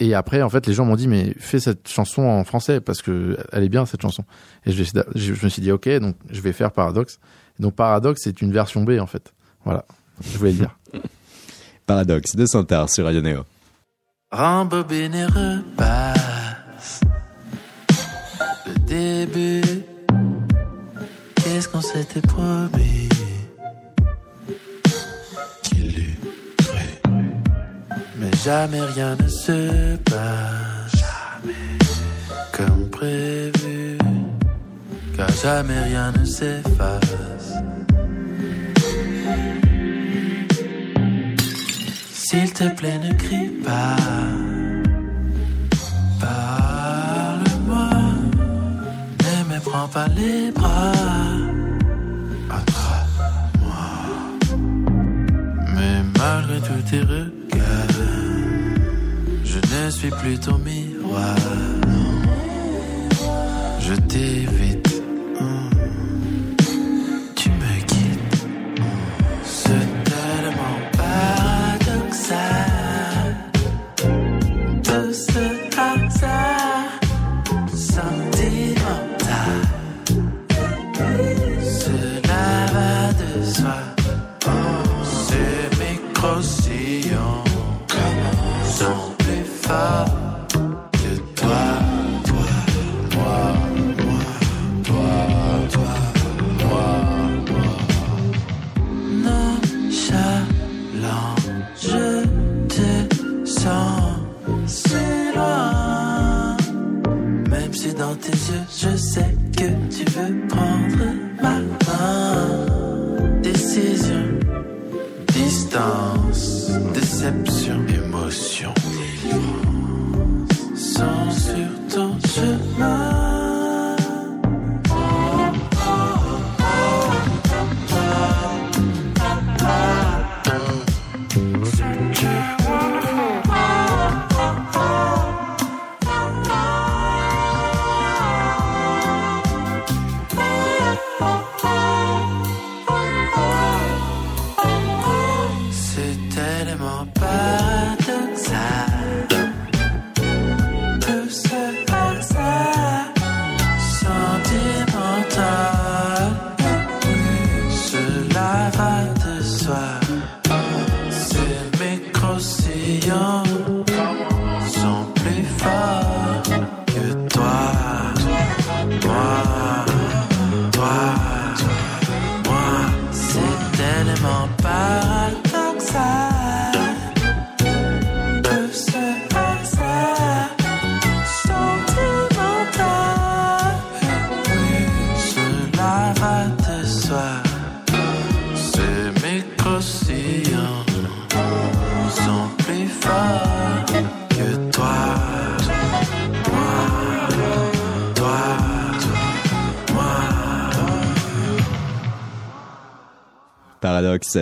Et après, en fait, les gens m'ont dit, mais fais cette chanson en français, parce que elle est bien, cette chanson. Et je, je me suis dit, ok, donc je vais faire Paradox. Donc Paradox, c'est une version B, en fait. Voilà. Je voulais le dire. Paradoxe de Saint-Art sur Radio Néo. Rembobine et repasse. Le début. Qu'est-ce qu'on s'était promis? Jamais rien ne se passe. Jamais. Comme prévu. Car jamais rien ne s'efface. S'il te plaît, ne crie pas. Parle-moi. Ne me prends pas les bras. Attrape-moi. Mais malgré tous tes je suis plus ton miroir. Je t'évite. oceano.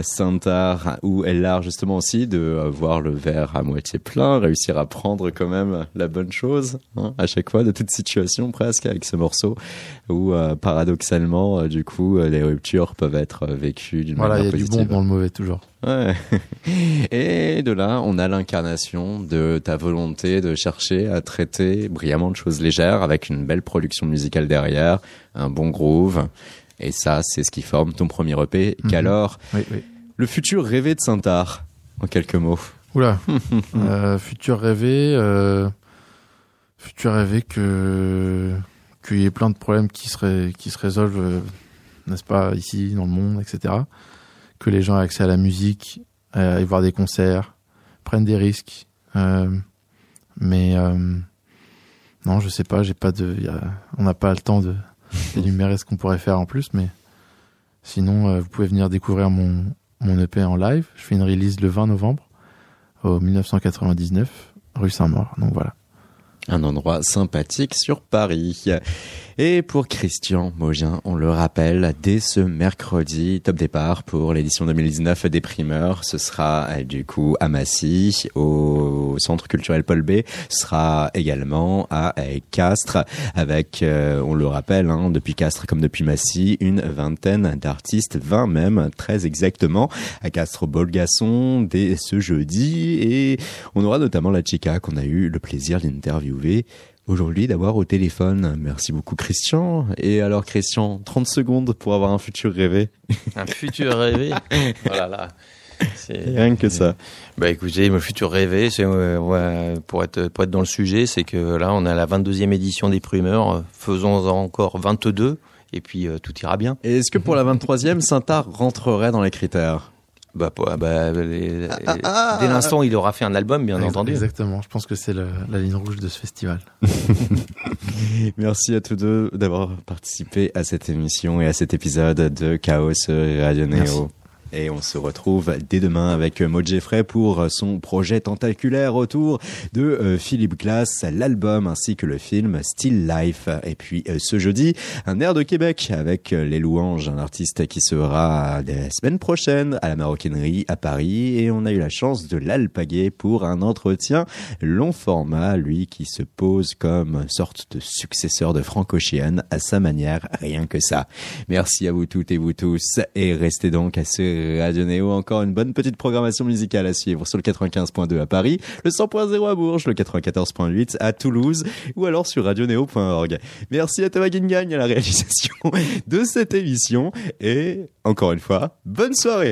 Santar, où elle a justement aussi de euh, voir le verre à moitié plein, réussir à prendre quand même la bonne chose hein, à chaque fois de toute situation presque avec ce morceau où euh, paradoxalement euh, du coup les ruptures peuvent être vécues d'une Voilà, il y manière a du positive. bon dans le mauvais toujours. Ouais. Et de là, on a l'incarnation de ta volonté de chercher à traiter brillamment de choses légères avec une belle production musicale derrière, un bon groove. Et ça, c'est ce qui forme ton premier EP. Mhm. Qu'alors, Oui, oui. le futur rêvé de Saint-Art, en quelques mots? Oula. euh, futur rêvé, euh, futur rêvé que qu'il y ait plein de problèmes qui se qui se résolvent, euh, n'est-ce pas, ici dans le monde, etc. Que les gens aient accès à la musique, euh, aillent voir des concerts, prennent des risques. mais non, je sais pas, j'ai pas de, y a- on n'a pas le temps de d'énumérer ce qu'on pourrait faire en plus, mais sinon, euh, vous pouvez venir découvrir mon mon EP en live. Je fais une release le 20 novembre au 1999, rue Saint-Maur. Donc voilà. Un endroit sympathique sur Paris. Et pour Christian Mogin, on le rappelle, dès ce mercredi, top départ pour l'édition 2019 des primeurs. Ce sera euh, du coup à Massy, au Centre culturel Paul B. Ce sera également à euh, Castres, avec, euh, on le rappelle, hein, depuis Castres comme depuis Massy, une vingtaine d'artistes, 20 même, très exactement, à Castres Bolgasson dès ce jeudi. Et on aura notamment la chica qu'on a eu le plaisir d'interviewer aujourd'hui d'avoir au téléphone. Merci beaucoup Christian. Et alors Christian, 30 secondes pour avoir un futur rêvé. Un futur rêvé. Oh là Rien que ça. Bah écoutez, mon futur rêvé, c'est euh, ouais, pour être pour être dans le sujet, c'est que là on a la 22e édition des primeurs, euh, faisons-en encore 22 et puis euh, tout ira bien. Et est-ce que pour la 23e, Saint-Art rentrerait dans les critères? Bah, bah, les- dès l'instant où il aura fait un album, bien entendu. Exactement. Je pense que c'est la ligne rouge de ce festival. Merci à tous deux d'avoir participé à cette émission et à cet épisode de Chaos Radio Neo. Merci. Et on se retrouve dès demain avec Maud Jeffrey pour son projet tentaculaire autour de euh, Philippe Glass, l'album ainsi que le film Still Life. Et puis euh, ce jeudi, un air de Québec avec euh, Les Louanges, un artiste qui sera la semaine prochaine à la Maroquinerie à Paris. Et on a eu la chance de l'alpaguer pour un entretien long format, lui qui se pose comme sorte de successeur de Frank Ocean à sa manière, rien que ça. Merci à vous toutes et vous tous et restez donc à ce Radio Néo. Encore une bonne petite programmation musicale à suivre sur le 95.2 à Paris, le 100.0 à Bourges, le 94.8 à Toulouse ou alors sur radionéo.org. Merci à Thomas Guingagne à la réalisation de cette émission et encore une fois, bonne soirée